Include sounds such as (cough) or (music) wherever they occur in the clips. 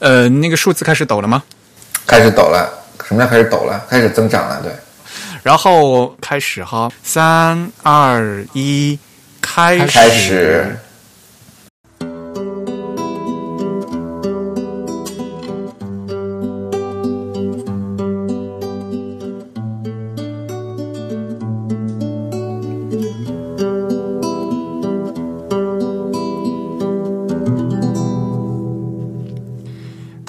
呃，那个数字开始抖了吗？开始抖了。什么叫开始抖了？开始增长了，对。然后开始哈，三二一，开始。开始。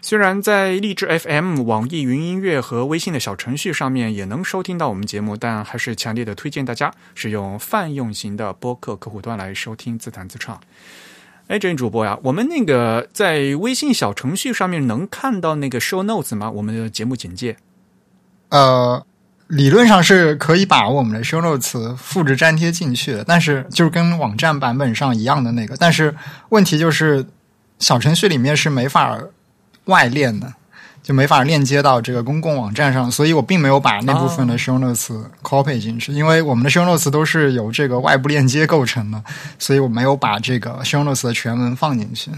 虽然在荔枝 FM、网易云音乐和微信的小程序上面也能收听到我们节目，但还是强烈的推荐大家使用泛用型的播客客户端来收听自弹自唱。哎，这位主播呀，我们那个在微信小程序上面能看到那个 show notes 吗？我们的节目简介？呃，理论上是可以把我们的 show notes 复制粘贴进去的，但是就是跟网站版本上一样的那个，但是问题就是小程序里面是没法。外链的就没法链接到这个公共网站上，所以我并没有把那部分的 show notes copy 进去，因为我们的 show notes 都是由这个外部链接构成的，所以我没有把这个 show notes 的全文放进去，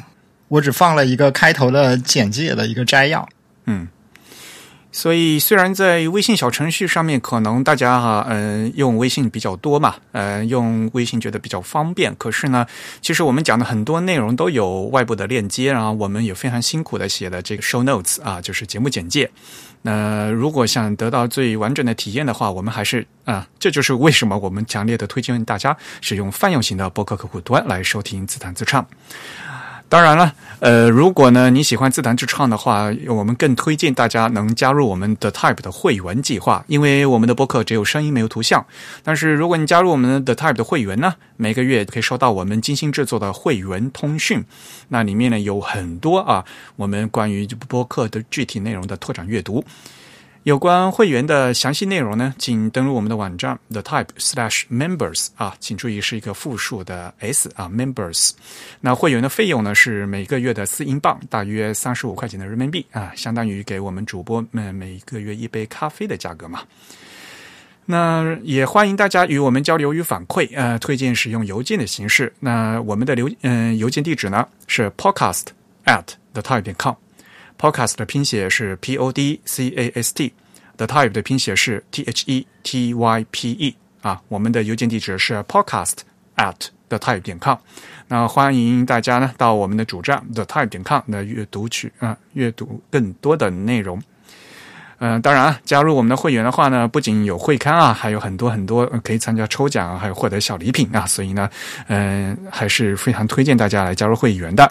我只放了一个开头的简介的一个摘要。嗯。所以，虽然在微信小程序上面，可能大家哈，嗯，用微信比较多嘛，呃，用微信觉得比较方便。可是呢，其实我们讲的很多内容都有外部的链接，然后我们也非常辛苦的写的这个 show notes 啊，就是节目简介。那如果想得到最完整的体验的话，我们还是啊，这就是为什么我们强烈的推荐大家使用泛用型的播客客户端来收听自弹自唱。当然了，呃，如果呢你喜欢自弹自唱的话，我们更推荐大家能加入我们的 Type 的会员计划，因为我们的播客只有声音没有图像。但是如果你加入我们的 Type 的会员呢，每个月可以收到我们精心制作的会员通讯，那里面呢有很多啊，我们关于播客的具体内容的拓展阅读。有关会员的详细内容呢，请登录我们的网站 the type slash members 啊，请注意是一个复数的 s 啊 members。那会员的费用呢是每个月的四英镑，大约三十五块钱的人民币啊，相当于给我们主播们每个月一杯咖啡的价格嘛。那也欢迎大家与我们交流与反馈，呃，推荐使用邮件的形式。那我们的邮嗯邮件地址呢是 podcast at the type com。Podcast 的拼写是 P O D C A S T，The Type 的拼写是 T H E T Y P E 啊，我们的邮件地址是 podcast at the type 点 com。那欢迎大家呢到我们的主站 the type 点 com 来阅读去啊，阅读更多的内容。嗯，当然啊，加入我们的会员的话呢，不仅有会刊啊，还有很多很多可以参加抽奖，还有获得小礼品啊，所以呢，嗯，还是非常推荐大家来加入会员的。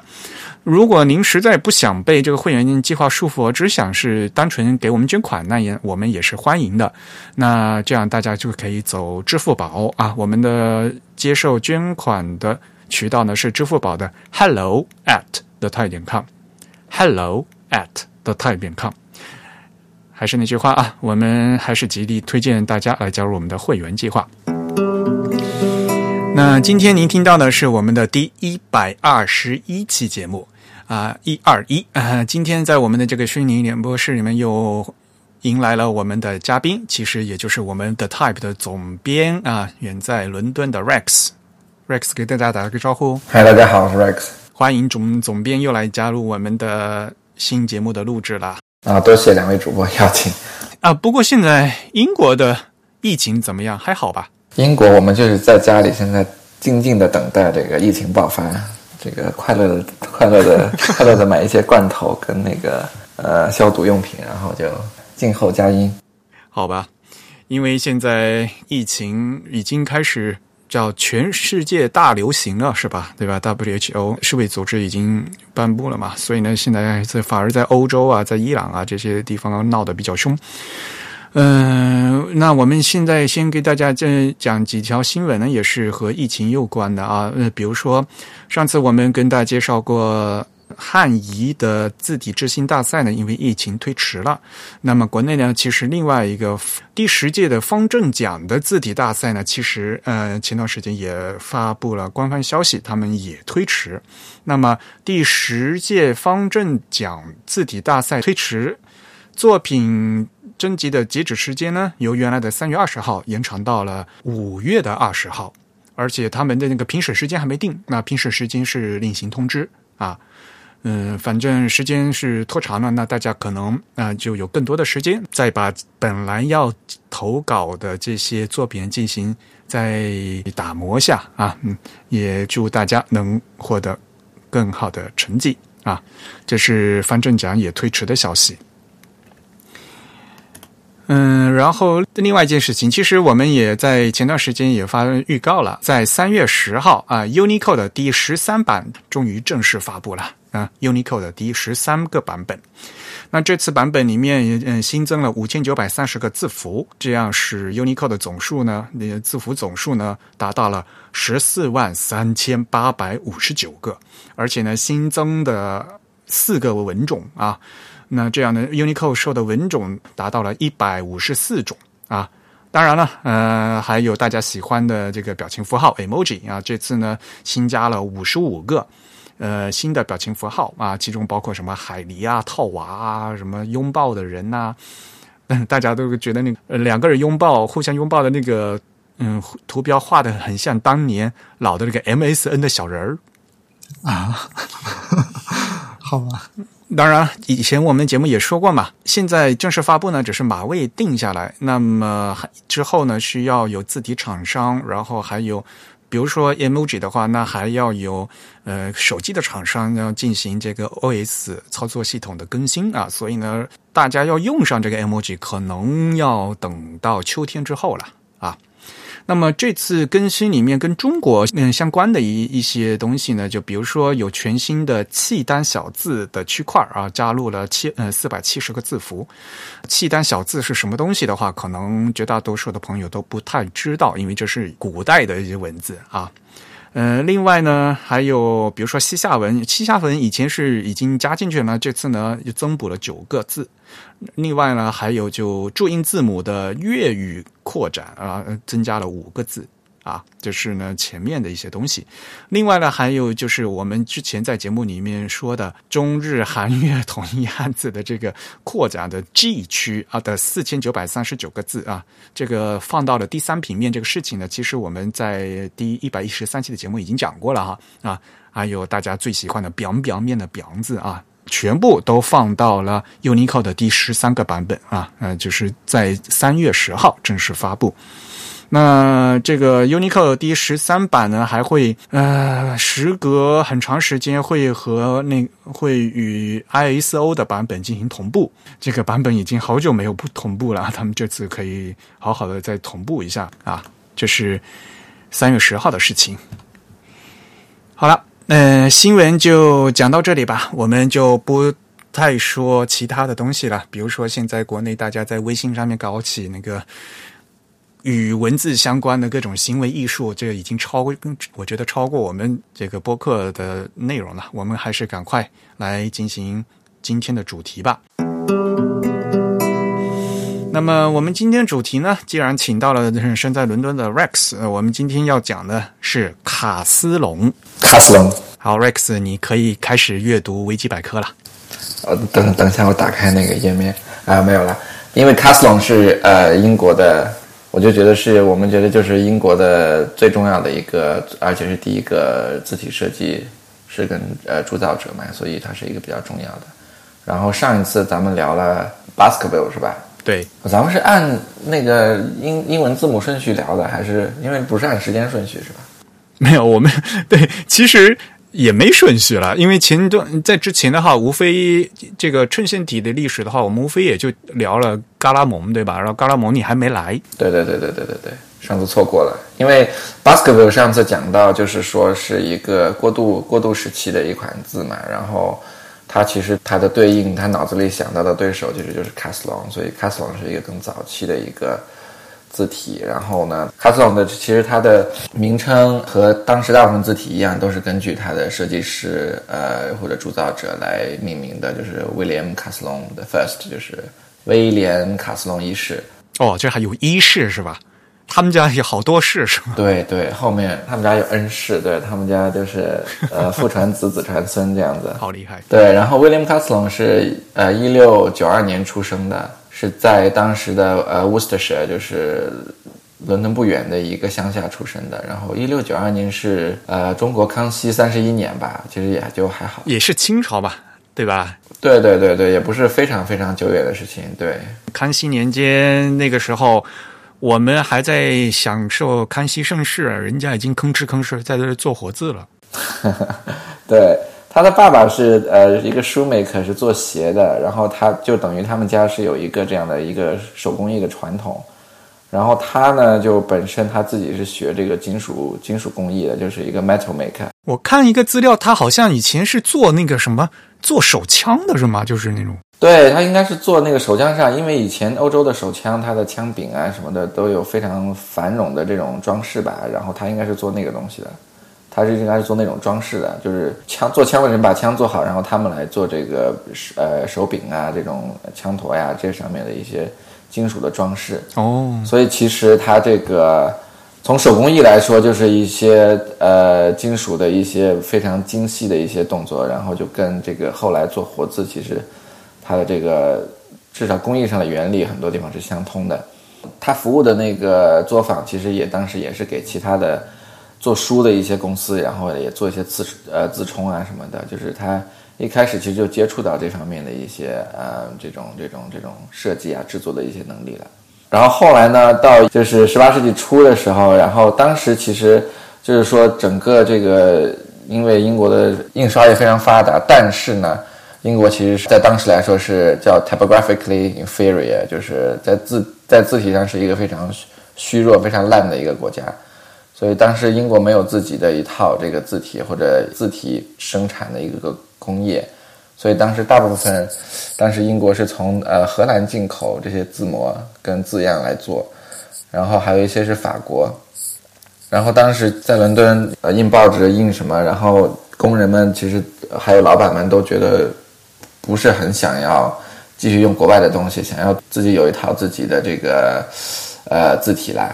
如果您实在不想被这个会员计划束缚，只想是单纯给我们捐款，那也我们也是欢迎的。那这样大家就可以走支付宝啊，我们的接受捐款的渠道呢是支付宝的 hello at the 泰点 com，hello at the 泰点 com。还是那句话啊，我们还是极力推荐大家来加入我们的会员计划。那今天您听到的是我们的第一百二十一期节目啊，一二一啊。今天在我们的这个虚拟演播室里面又迎来了我们的嘉宾，其实也就是我们的 Type 的总编啊，远在伦敦的 Rex。Rex 给大家打个招呼。嗨，大家好，我是 Rex。欢迎总总编又来加入我们的新节目的录制了。啊，多谢两位主播邀请。啊，不过现在英国的疫情怎么样？还好吧？英国，我们就是在家里，现在静静的等待这个疫情爆发，这个快乐的、快乐的、(laughs) 快乐的买一些罐头跟那个呃消毒用品，然后就静候佳音。好吧，因为现在疫情已经开始。叫全世界大流行了，是吧？对吧？WHO 世卫组织已经颁布了嘛，所以呢，现在在反而在欧洲啊，在伊朗啊这些地方闹得比较凶。嗯，那我们现在先给大家再讲几条新闻呢，也是和疫情有关的啊。呃，比如说上次我们跟大家介绍过汉仪的字体之星大赛呢，因为疫情推迟了。那么国内呢，其实另外一个第十届的方正奖的字体大赛呢，其实呃前段时间也发布了官方消息，他们也推迟。那么第十届方正奖字体大赛推迟，作品征集的截止时间呢，由原来的三月二十号延长到了五月的二十号。而且他们的那个评审时间还没定，那评审时间是另行通知啊。嗯，反正时间是拖长了，那大家可能啊就有更多的时间再把本来要投稿的这些作品进行再打磨下啊。嗯，也祝大家能获得更好的成绩啊。这是方正奖也推迟的消息。嗯，然后另外一件事情，其实我们也在前段时间也发预告了，在三月十号啊，Unicode 的第十三版终于正式发布了啊，Unicode 的第十三个版本。那这次版本里面嗯新增了五千九百三十个字符，这样使 Unicode 的总数呢，字符总数呢达到了十四万三千八百五十九个，而且呢新增的四个文种啊。那这样的 Unicode 受的文种达到了一百五十四种啊，当然了，呃，还有大家喜欢的这个表情符号 emoji 啊，这次呢新加了五十五个呃新的表情符号啊，其中包括什么海狸啊、套娃啊、什么拥抱的人呐，(laughs) 大家都觉得那个两个人拥抱、互相拥抱的那个嗯图标画的很像当年老的那个 MSN 的小人儿啊，(laughs) 好吧。当然，以前我们节目也说过嘛。现在正式发布呢，只是码位定下来。那么之后呢，需要有字体厂商，然后还有，比如说 emoji 的话，那还要有呃手机的厂商要进行这个 OS 操作系统的更新啊。所以呢，大家要用上这个 emoji，可能要等到秋天之后了啊。那么这次更新里面跟中国嗯相关的一一些东西呢，就比如说有全新的契丹小字的区块啊，加入了七呃四百七十个字符。契丹小字是什么东西的话，可能绝大多数的朋友都不太知道，因为这是古代的一些文字啊。呃，另外呢，还有比如说西夏文，西夏文以前是已经加进去了，这次呢又增补了九个字。另外呢，还有就注音字母的粤语扩展啊，增加了五个字啊，就是呢前面的一些东西。另外呢，还有就是我们之前在节目里面说的中日韩越统一汉字的这个扩展的 G 区啊的四千九百三十九个字啊，这个放到了第三平面这个事情呢，其实我们在第一百一十三期的节目已经讲过了哈啊，还有大家最喜欢的表表面的表字啊。全部都放到了 Unicode 的第十三个版本啊，呃，就是在三月十号正式发布。那这个 UNICO 第十三版呢，还会呃，时隔很长时间会和那会与 ISO 的版本进行同步。这个版本已经好久没有不同步了，他们这次可以好好的再同步一下啊。这是三月十号的事情。好了。嗯，新闻就讲到这里吧，我们就不太说其他的东西了。比如说，现在国内大家在微信上面搞起那个与文字相关的各种行为艺术，这个已经超过，我觉得超过我们这个播客的内容了。我们还是赶快来进行今天的主题吧。那么我们今天主题呢，既然请到了身在伦敦的 Rex，呃，我们今天要讲的是卡斯隆。卡斯隆，好，Rex，你可以开始阅读维基百科了。呃，等等一下，我打开那个页面啊，没有了，因为卡斯隆是呃英国的，我就觉得是我们觉得就是英国的最重要的一个，而且是第一个字体设计是跟呃铸造者嘛，所以它是一个比较重要的。然后上一次咱们聊了 Baskerville 是吧？对，咱们是按那个英英文字母顺序聊的，还是因为不是按时间顺序是吧？没有，我们对其实也没顺序了，因为前段在之前的话，无非这个衬线体的历史的话，我们无非也就聊了嘎拉蒙，对吧？然后嘎拉蒙你还没来，对对对对对对对，上次错过了，因为 Baskerville 上次讲到就是说是一个过渡过渡时期的一款字嘛，然后。他其实他的对应，他脑子里想到的对手其实就是 Castlon，所以 Castlon 是一个更早期的一个字体。然后呢，卡斯隆的其实它的名称和当时大部分字体一样，都是根据它的设计师呃或者铸造者来命名的，就是 William 卡斯隆的 First，就是威廉卡斯隆一世。哦，这还有一世是吧？他们家有好多世是吗？对对，后面他们家有恩世，对他们家就是呃父传子，子传孙这样子。(laughs) 好厉害！对，然后 William Castlon 是呃一六九二年出生的，是在当时的呃 Worcestershire，就是伦敦不远的一个乡下出生的。然后一六九二年是呃中国康熙三十一年吧，其实也就还好。也是清朝吧，对吧？对对对对，也不是非常非常久远的事情。对，康熙年间那个时候。我们还在享受康熙盛世，人家已经吭哧吭哧在这做活字了。(laughs) 对，他的爸爸是呃一个 shoemaker，是做鞋的，然后他就等于他们家是有一个这样的一个手工艺的传统。然后他呢，就本身他自己是学这个金属金属工艺的，就是一个 metal maker。我看一个资料，他好像以前是做那个什么做手枪的，是吗？就是那种。对他应该是做那个手枪上，因为以前欧洲的手枪，它的枪柄啊什么的都有非常繁荣的这种装饰吧，然后他应该是做那个东西的，他是应该是做那种装饰的，就是枪做枪的人把枪做好，然后他们来做这个呃手柄啊这种枪托呀这上面的一些金属的装饰哦，所以其实它这个从手工艺来说，就是一些呃金属的一些非常精细的一些动作，然后就跟这个后来做活字其实。它的这个至少工艺上的原理很多地方是相通的。他服务的那个作坊其实也当时也是给其他的做书的一些公司，然后也做一些自呃自冲啊什么的。就是他一开始其实就接触到这方面的一些呃这种这种这种设计啊制作的一些能力了。然后后来呢，到就是十八世纪初的时候，然后当时其实就是说整个这个因为英国的印刷业非常发达，但是呢。英国其实是在当时来说是叫 typographically inferior，就是在字在字体上是一个非常虚弱、非常烂的一个国家，所以当时英国没有自己的一套这个字体或者字体生产的一个工业，所以当时大部分当时英国是从呃荷兰进口这些字模跟字样来做，然后还有一些是法国，然后当时在伦敦呃印报纸印什么，然后工人们其实还有老板们都觉得。不是很想要继续用国外的东西，想要自己有一套自己的这个呃字体来。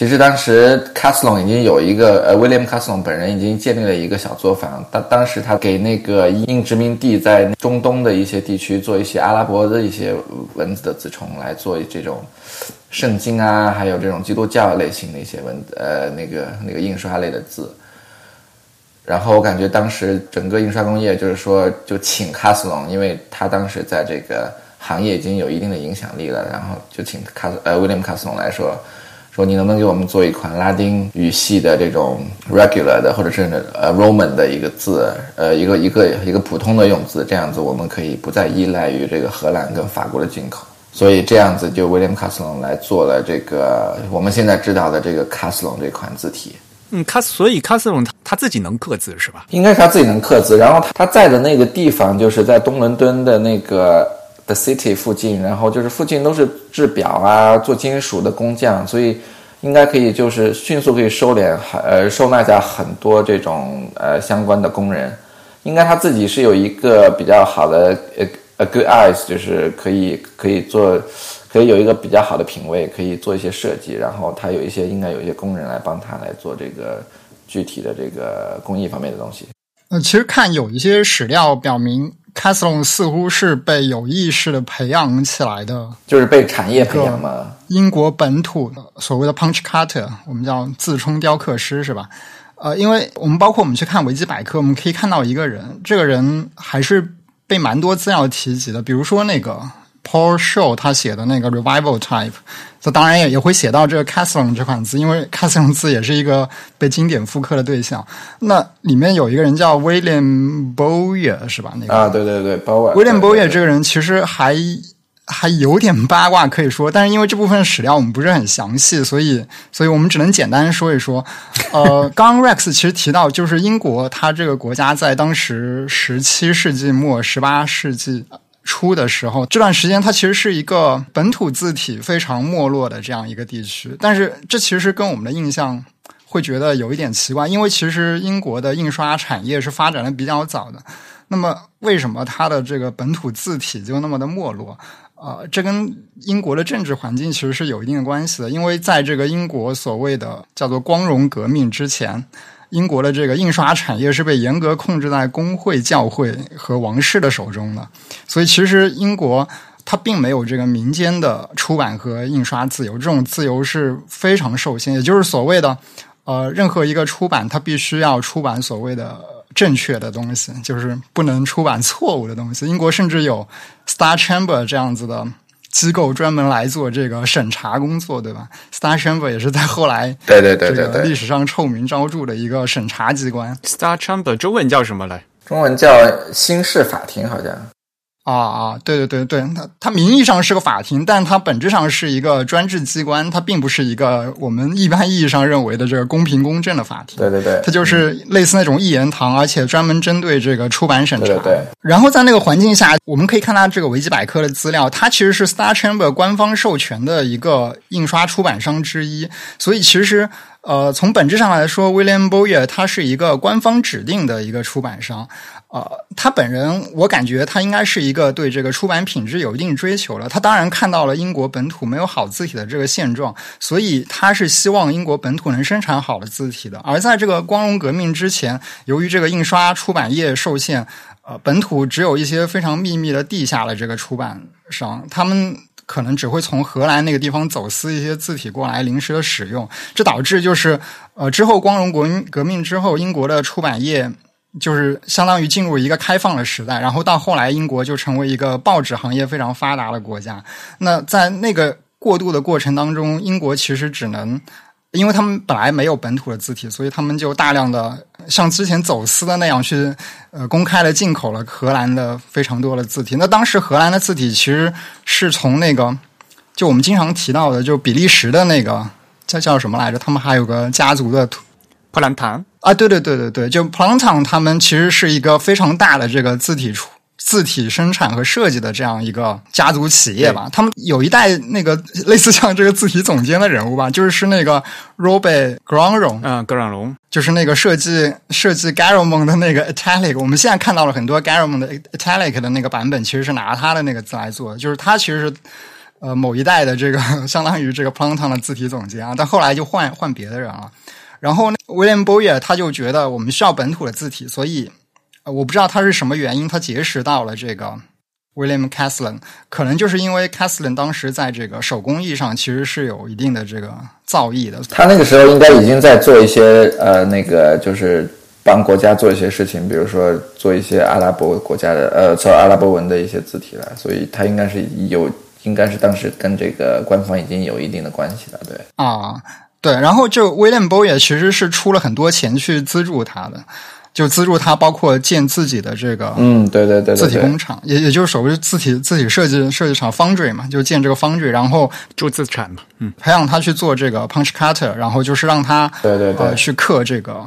其实当时卡斯隆已经有一个呃 William Castlon 本人已经建立了一个小作坊。当当时他给那个英殖民地在中东的一些地区做一些阿拉伯的一些文字的字重，来做这种圣经啊，还有这种基督教类型的一些文呃那个那个印刷类的字。然后我感觉当时整个印刷工业就是说，就请卡斯隆，因为他当时在这个行业已经有一定的影响力了，然后就请卡呃威廉姆卡斯隆来说，说你能不能给我们做一款拉丁语系的这种 regular 的或者是呃 Roman 的一个字，呃一个一个一个普通的用字，这样子我们可以不再依赖于这个荷兰跟法国的进口，所以这样子就威廉姆卡斯隆来做了这个我们现在知道的这个卡斯隆这款字体。嗯，卡所以卡斯隆他他自己能刻字是吧？应该是他自己能刻字。然后他他在的那个地方就是在东伦敦的那个 City 附近，然后就是附近都是制表啊、做金属的工匠，所以应该可以就是迅速可以收敛呃收纳下很多这种呃相关的工人。应该他自己是有一个比较好的呃 a good eyes，就是可以可以做。可以有一个比较好的品味，可以做一些设计，然后他有一些应该有一些工人来帮他来做这个具体的这个工艺方面的东西。呃，其实看有一些史料表明，卡斯隆似乎是被有意识的培养起来的，就是被产业培养嘛。英国本土的所谓的 punch cutter，我们叫自冲雕刻师是吧？呃，因为我们包括我们去看维基百科，我们可以看到一个人，这个人还是被蛮多资料提及的，比如说那个。Paul Show 他写的那个 Revival Type，这当然也也会写到这个 Castlon 这款字，因为 Castlon 字也是一个被经典复刻的对象。那里面有一个人叫 William Bowyer 是吧？那个啊，对对对，Bowyer。William Bowyer 这个人其实还还有点八卦可以说，但是因为这部分史料我们不是很详细，所以所以我们只能简单说一说。呃，刚 Rex 其实提到，就是英国它这个国家在当时十七世纪末、十八世纪。初的时候，这段时间它其实是一个本土字体非常没落的这样一个地区。但是这其实跟我们的印象会觉得有一点奇怪，因为其实英国的印刷产业是发展的比较早的。那么为什么它的这个本土字体就那么的没落？呃，这跟英国的政治环境其实是有一定的关系的，因为在这个英国所谓的叫做光荣革命之前，英国的这个印刷产业是被严格控制在工会、教会和王室的手中的，所以其实英国它并没有这个民间的出版和印刷自由，这种自由是非常受限，也就是所谓的呃，任何一个出版它必须要出版所谓的。正确的东西就是不能出版错误的东西。英国甚至有 Star Chamber 这样子的机构专门来做这个审查工作，对吧？Star Chamber 也是在后来对对对对对历史上臭名昭著的一个审查机关。Star Chamber 中文叫什么来？中文叫新式法庭，好像。啊啊，对对对对，它它名义上是个法庭，但它本质上是一个专制机关，它并不是一个我们一般意义上认为的这个公平公正的法庭。对对对，它就是类似那种一言堂，而且专门针对这个出版审查。对对。然后在那个环境下，我们可以看到这个维基百科的资料，它其实是 Star Chamber 官方授权的一个印刷出版商之一，所以其实呃，从本质上来说，William Bowyer 他是一个官方指定的一个出版商。呃，他本人，我感觉他应该是一个对这个出版品质有一定追求的。他当然看到了英国本土没有好字体的这个现状，所以他是希望英国本土能生产好的字体的。而在这个光荣革命之前，由于这个印刷出版业受限，呃，本土只有一些非常秘密的地下的这个出版商，他们可能只会从荷兰那个地方走私一些字体过来临时的使用。这导致就是呃，之后光荣国革命之后，英国的出版业。就是相当于进入一个开放的时代，然后到后来英国就成为一个报纸行业非常发达的国家。那在那个过渡的过程当中，英国其实只能，因为他们本来没有本土的字体，所以他们就大量的像之前走私的那样去呃公开的进口了荷兰的非常多的字体。那当时荷兰的字体其实是从那个就我们经常提到的，就比利时的那个叫叫什么来着？他们还有个家族的普兰唐。啊，对对对对对，就 p l a n t o n 他们其实是一个非常大的这个字体出字体生产和设计的这样一个家族企业吧。他们有一代那个类似像这个字体总监的人物吧，就是是那个 Robert Granron，嗯，格朗龙，就是那个设计设计 Garamond 的那个 Italic。我们现在看到了很多 Garamond 的 Italic 的那个版本，其实是拿他的那个字来做的。就是他其实是呃某一代的这个 (laughs) 相当于这个 p l a n t o n 的字体总监啊，但后来就换换别的人了。然后，William Bowyer 他就觉得我们需要本土的字体，所以我不知道他是什么原因，他结识到了这个 William Caslon，可能就是因为 Caslon 当时在这个手工艺上其实是有一定的这个造诣的。他那个时候应该已经在做一些呃，那个就是帮国家做一些事情，比如说做一些阿拉伯国家的呃，做阿拉伯文的一些字体了，所以他应该是有，应该是当时跟这个官方已经有一定的关系了，对啊。对，然后就 William Bowyer 其实是出了很多钱去资助他的，就资助他包括建自己的这个嗯，对对对，字体工厂，也也就是所谓字体字体设计设计厂 Foundry 嘛，就建这个 Foundry，然后注资产嘛，嗯，培养他去做这个 Punch Cutter，然后就是让他对对对去刻这个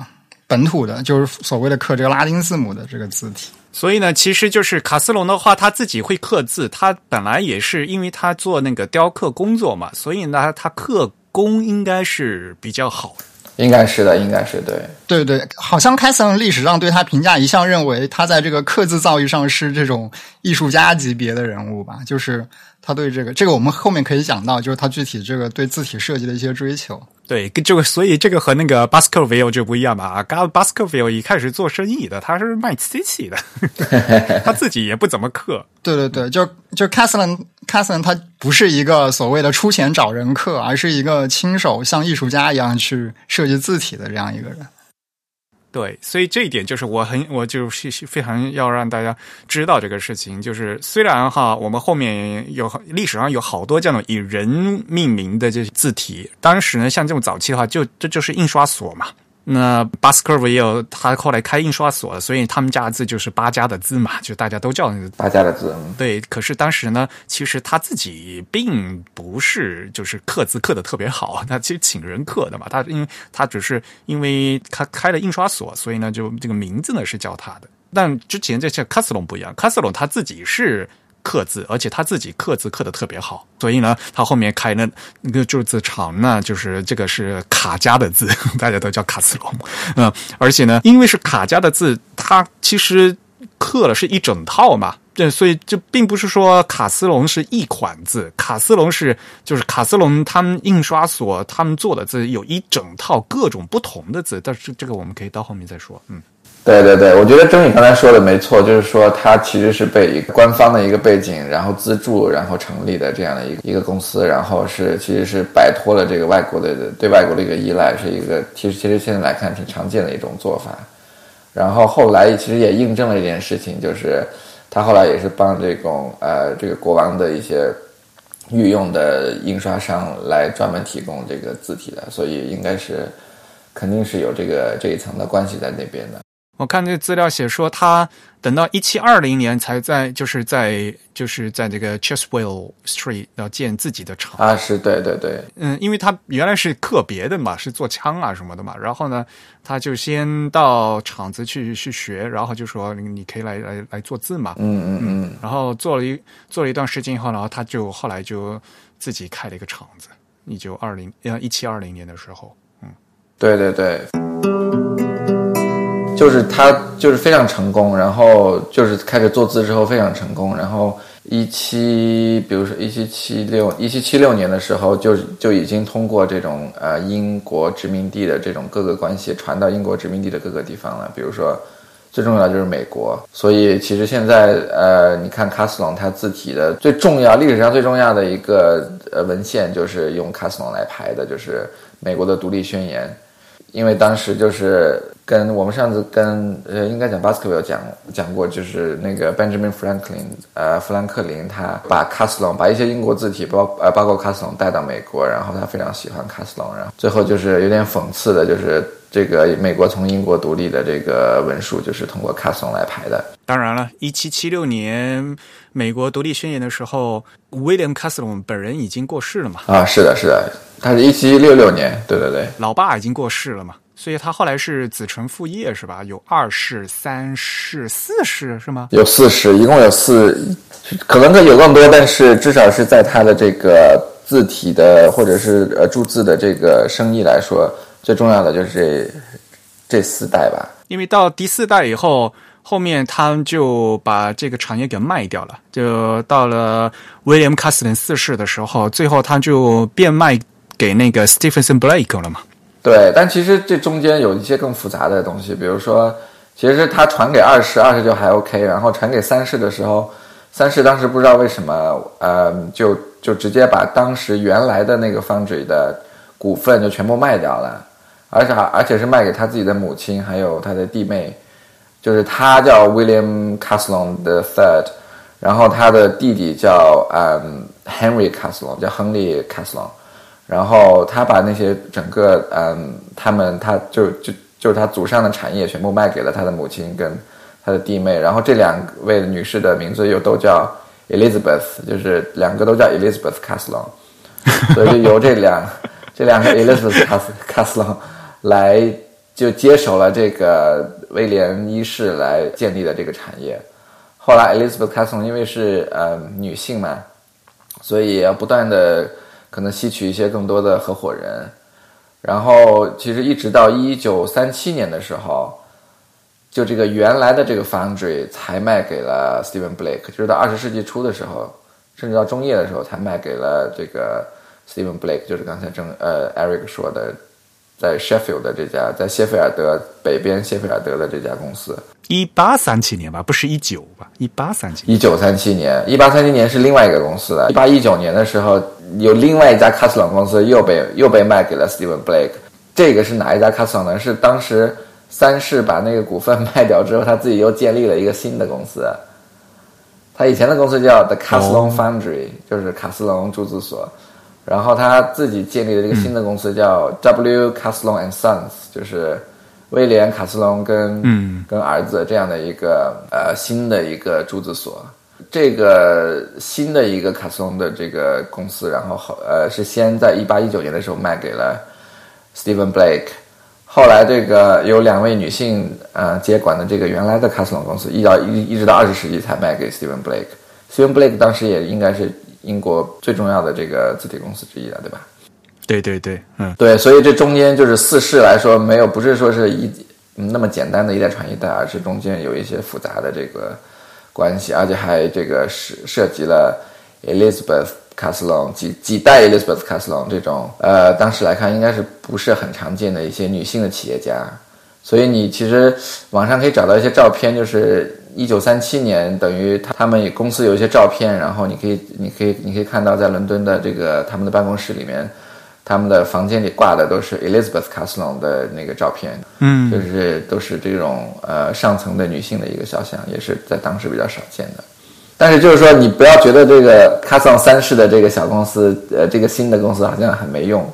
本土的，就是所谓的刻这个拉丁字母的这个字体。所以呢，其实就是卡斯隆的话，他自己会刻字，他本来也是因为他做那个雕刻工作嘛，所以呢，他刻。功应该是比较好。的，应该是的，应该是对，对对，好像凯森历史上对他评价一向认为他在这个刻字造诣上是这种艺术家级别的人物吧，就是他对这个这个我们后面可以讲到，就是他具体这个对字体设计的一些追求。对，跟这个所以这个和那个 Baskerville 就不一样吧？啊，Baskerville 一开始做生意的，他是卖机器的，(laughs) 他自己也不怎么刻。对对对，就就 c a s l i n c a s l i n 他不是一个所谓的出钱找人刻，而是一个亲手像艺术家一样去设计字体的这样一个人。对，所以这一点就是我很，我就是非常要让大家知道这个事情。就是虽然哈，我们后面有历史上有好多这种以人命名的这些字体，当时呢，像这种早期的话，就这就是印刷所嘛。那 Baskerville 他后来开印刷所，所以他们家的字就是八家的字嘛，(laughs) 就大家都叫那个八家的字。对，可是当时呢，其实他自己并不是就是刻字刻的特别好，他其实请人刻的嘛。(laughs) 他因为他只是因为他开了印刷所，所以呢，就这个名字呢是叫他的。但之前这些卡斯隆不一样，卡斯隆他自己是刻字，而且他自己刻字刻的特别好，所以呢，他后面开的那个铸字厂呢，就是这个是卡家的字，(laughs) 大家都叫卡斯隆，嗯，而且呢，因为是卡家的字，它其实刻了是一整套嘛。对，所以就并不是说卡斯隆是一款字，卡斯隆是就是卡斯隆他们印刷所他们做的字有一整套各种不同的字，但是这个我们可以到后面再说。嗯，对对对，我觉得郑宇刚才说的没错，就是说它其实是被一个官方的一个背景，然后资助，然后成立的这样的一个一个公司，然后是其实是摆脱了这个外国的对外国的一个依赖，是一个其实其实现在来看挺常见的一种做法。然后后来其实也印证了一件事情，就是。他后来也是帮这种呃这个国王的一些御用的印刷商来专门提供这个字体的，所以应该是肯定是有这个这一层的关系在那边的。我看这资料写说，他等到一七二零年才在，就是在就是在这个 Cheswell Street 要建自己的厂啊，是对对对，嗯，因为他原来是刻别的嘛，是做枪啊什么的嘛，然后呢，他就先到厂子去去学，然后就说你可以来来来做字嘛，嗯嗯嗯，然后做了一做了一段时间以后，然后他就后来就自己开了一个厂子，一九二零呃一七二零年的时候，嗯，对对对。就是他就是非常成功，然后就是开始做字之后非常成功，然后一七，比如说一七七六一七七六年的时候，就就已经通过这种呃英国殖民地的这种各个关系传到英国殖民地的各个地方了，比如说最重要就是美国，所以其实现在呃你看卡斯隆他字体的最重要历史上最重要的一个呃文献就是用卡斯隆来排的，就是美国的独立宣言，因为当时就是。跟我们上次跟呃，应该讲巴斯克维尔讲讲过，就是那个 Benjamin Franklin，呃，富兰克林，他把卡斯隆，把一些英国字体，包呃包括卡斯隆带到美国，然后他非常喜欢卡斯隆，然后最后就是有点讽刺的，就是这个美国从英国独立的这个文书，就是通过卡斯隆来排的。当然了，一七七六年美国独立宣言的时候，William c a s l o n 本人已经过世了嘛？啊，是的，是的，他是一七六六年，对对对，老爸已经过世了嘛？所以他后来是子承父业是吧？有二世、三世、四世是吗？有四世，一共有四，可能有更多，但是至少是在他的这个字体的或者是呃铸字的这个生意来说，最重要的就是这这四代吧。因为到第四代以后，后面他们就把这个产业给卖掉了，就到了 s t l e n 四世的时候，最后他就变卖给那个 Stephenson Blake 了嘛。对，但其实这中间有一些更复杂的东西，比如说，其实他传给二世，二世就还 OK，然后传给三世的时候，三世当时不知道为什么，呃，就就直接把当时原来的那个 foundry 的股份就全部卖掉了，而且而且是卖给他自己的母亲还有他的弟妹，就是他叫 William Caslon the Third，然后他的弟弟叫嗯 Henry Caslon，叫亨利 Caslon。然后他把那些整个嗯，他们他就就就是他祖上的产业全部卖给了他的母亲跟他的弟妹，然后这两位女士的名字又都叫 Elizabeth，就是两个都叫 Elizabeth Caslon，(laughs) 所以就由这两这两个 Elizabeth (laughs) Caslon 来就接手了这个威廉一世来建立的这个产业。后来 Elizabeth Caslon 因为是呃女性嘛，所以要不断的。可能吸取一些更多的合伙人，然后其实一直到一九三七年的时候，就这个原来的这个 foundry 才卖给了 Stephen Blake，就是到二十世纪初的时候，甚至到中叶的时候才卖给了这个 Stephen Blake，就是刚才正呃 Eric 说的，在 Sheffield 的这家，在谢菲尔德北边谢菲尔德的这家公司。一八三七年吧，不是一九吧？一八三七，一九三七年，一八三七年是另外一个公司的。一八一九年的时候，有另外一家卡斯朗公司又被又被卖给了 Steven Blake。这个是哪一家卡斯朗呢？是当时三世把那个股份卖掉之后，他自己又建立了一个新的公司。他以前的公司叫 The Caslon Foundry，就是卡斯隆铸字所。然后他自己建立了一个新的公司叫 W Caslon and Sons，就是。威廉·卡斯隆跟嗯跟儿子这样的一个呃新的一个铸字所，这个新的一个卡斯隆的这个公司，然后后呃是先在一八一九年的时候卖给了 Stephen Blake，后来这个有两位女性呃接管的这个原来的卡斯隆公司，一到一一直到二十世纪才卖给 Stephen Blake。Stephen Blake 当时也应该是英国最重要的这个字体公司之一了，对吧？对对对，嗯，对，所以这中间就是四世来说，没有不是说是一嗯那么简单的一代传一代，而是中间有一些复杂的这个关系，而且还这个涉涉及了 Elizabeth Castellon 几几代 Elizabeth Castellon 这种呃，当时来看应该是不是很常见的一些女性的企业家，所以你其实网上可以找到一些照片，就是一九三七年，等于他他们公司有一些照片，然后你可以你可以你可以看到在伦敦的这个他们的办公室里面。他们的房间里挂的都是 Elizabeth Castellon 的那个照片，嗯，就是都是这种呃上层的女性的一个肖像，也是在当时比较少见的。但是就是说，你不要觉得这个 Castellon 三世的这个小公司，呃，这个新的公司好像很没用，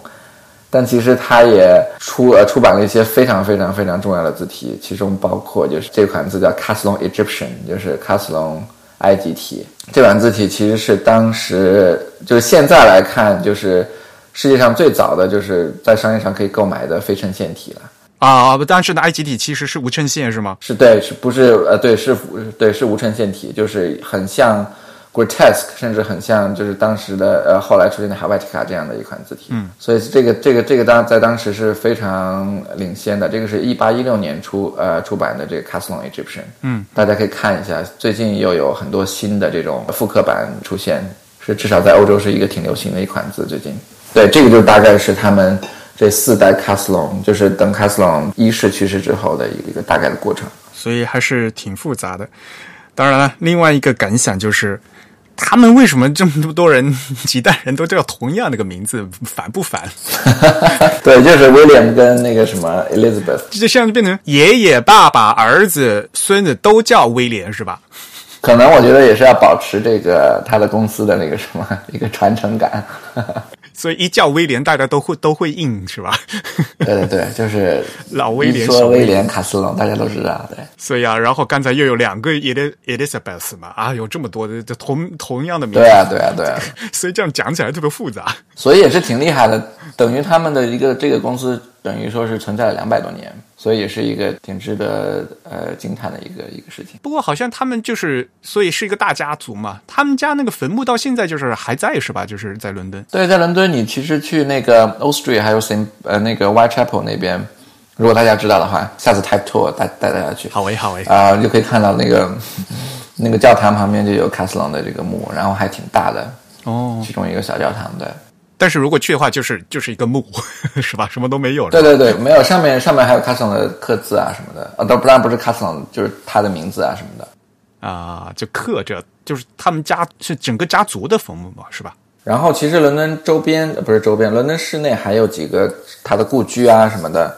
但其实它也出呃出版了一些非常非常非常重要的字体，其中包括就是这款字叫 Castellon Egyptian，就是 Castellon 埃及体。这款字体其实是当时就是现在来看就是。世界上最早的就是在商业上可以购买的非衬线体了啊！不，当时的埃及体其实是无衬线是吗？是对，是不是？呃，对，是，对，是无衬线体，就是很像 grotesque，甚至很像就是当时的呃后来出现的 Helvetica 这样的一款字体。嗯，所以这个这个这个当在当时是非常领先的。这个是一八一六年出呃出版的这个 Castellon Egyptian。嗯，大家可以看一下，最近又有很多新的这种复刻版出现，是至少在欧洲是一个挺流行的一款字，最近。对，这个就大概是他们这四代卡斯隆，就是等卡斯隆一世去世之后的一个大概的过程，所以还是挺复杂的。当然了，另外一个感想就是，他们为什么这么多人几代人都叫同样那个名字，(laughs) 烦不烦？(laughs) 对，就是威廉跟那个什么 Elizabeth，就像就变成爷爷、爸爸、儿子、孙子都叫威廉，是吧？可能我觉得也是要保持这个他的公司的那个什么 (laughs) 一个传承感。(laughs) 所以一叫威廉，大家都会都会应，是吧？(laughs) 对对对，就是老威廉。说威廉卡斯隆，大家都知道。对。所以啊，然后刚才又有两个 Elizabeth 嘛，啊，有这么多的同同样的名字。对啊，对啊，对啊。所以这样讲起来特别复杂。所以也是挺厉害的，等于他们的一个这个公司。等于说是存在了两百多年，所以也是一个挺值得呃惊叹的一个一个事情。不过好像他们就是，所以是一个大家族嘛。他们家那个坟墓到现在就是还在是吧？就是在伦敦。对，在伦敦，你其实去那个 Old Street 还有 Saint 呃那个 Whitechapel 那边，如果大家知道的话，下次 Type Tour 带带大家去。好诶，好诶。啊，就可以看到那个 (laughs) 那个教堂旁边就有 Castle 的这个墓，然后还挺大的哦，其中一个小教堂对。但是如果去的话，就是就是一个墓，(laughs) 是吧？什么都没有。对对对，没有上面上面还有卡斯隆的刻字啊什么的啊，都不然不是卡斯隆，就是他的名字啊什么的啊，就刻着，就是他们家是整个家族的坟墓嘛，是吧？然后其实伦敦周边不是周边，伦敦市内还有几个他的故居啊什么的，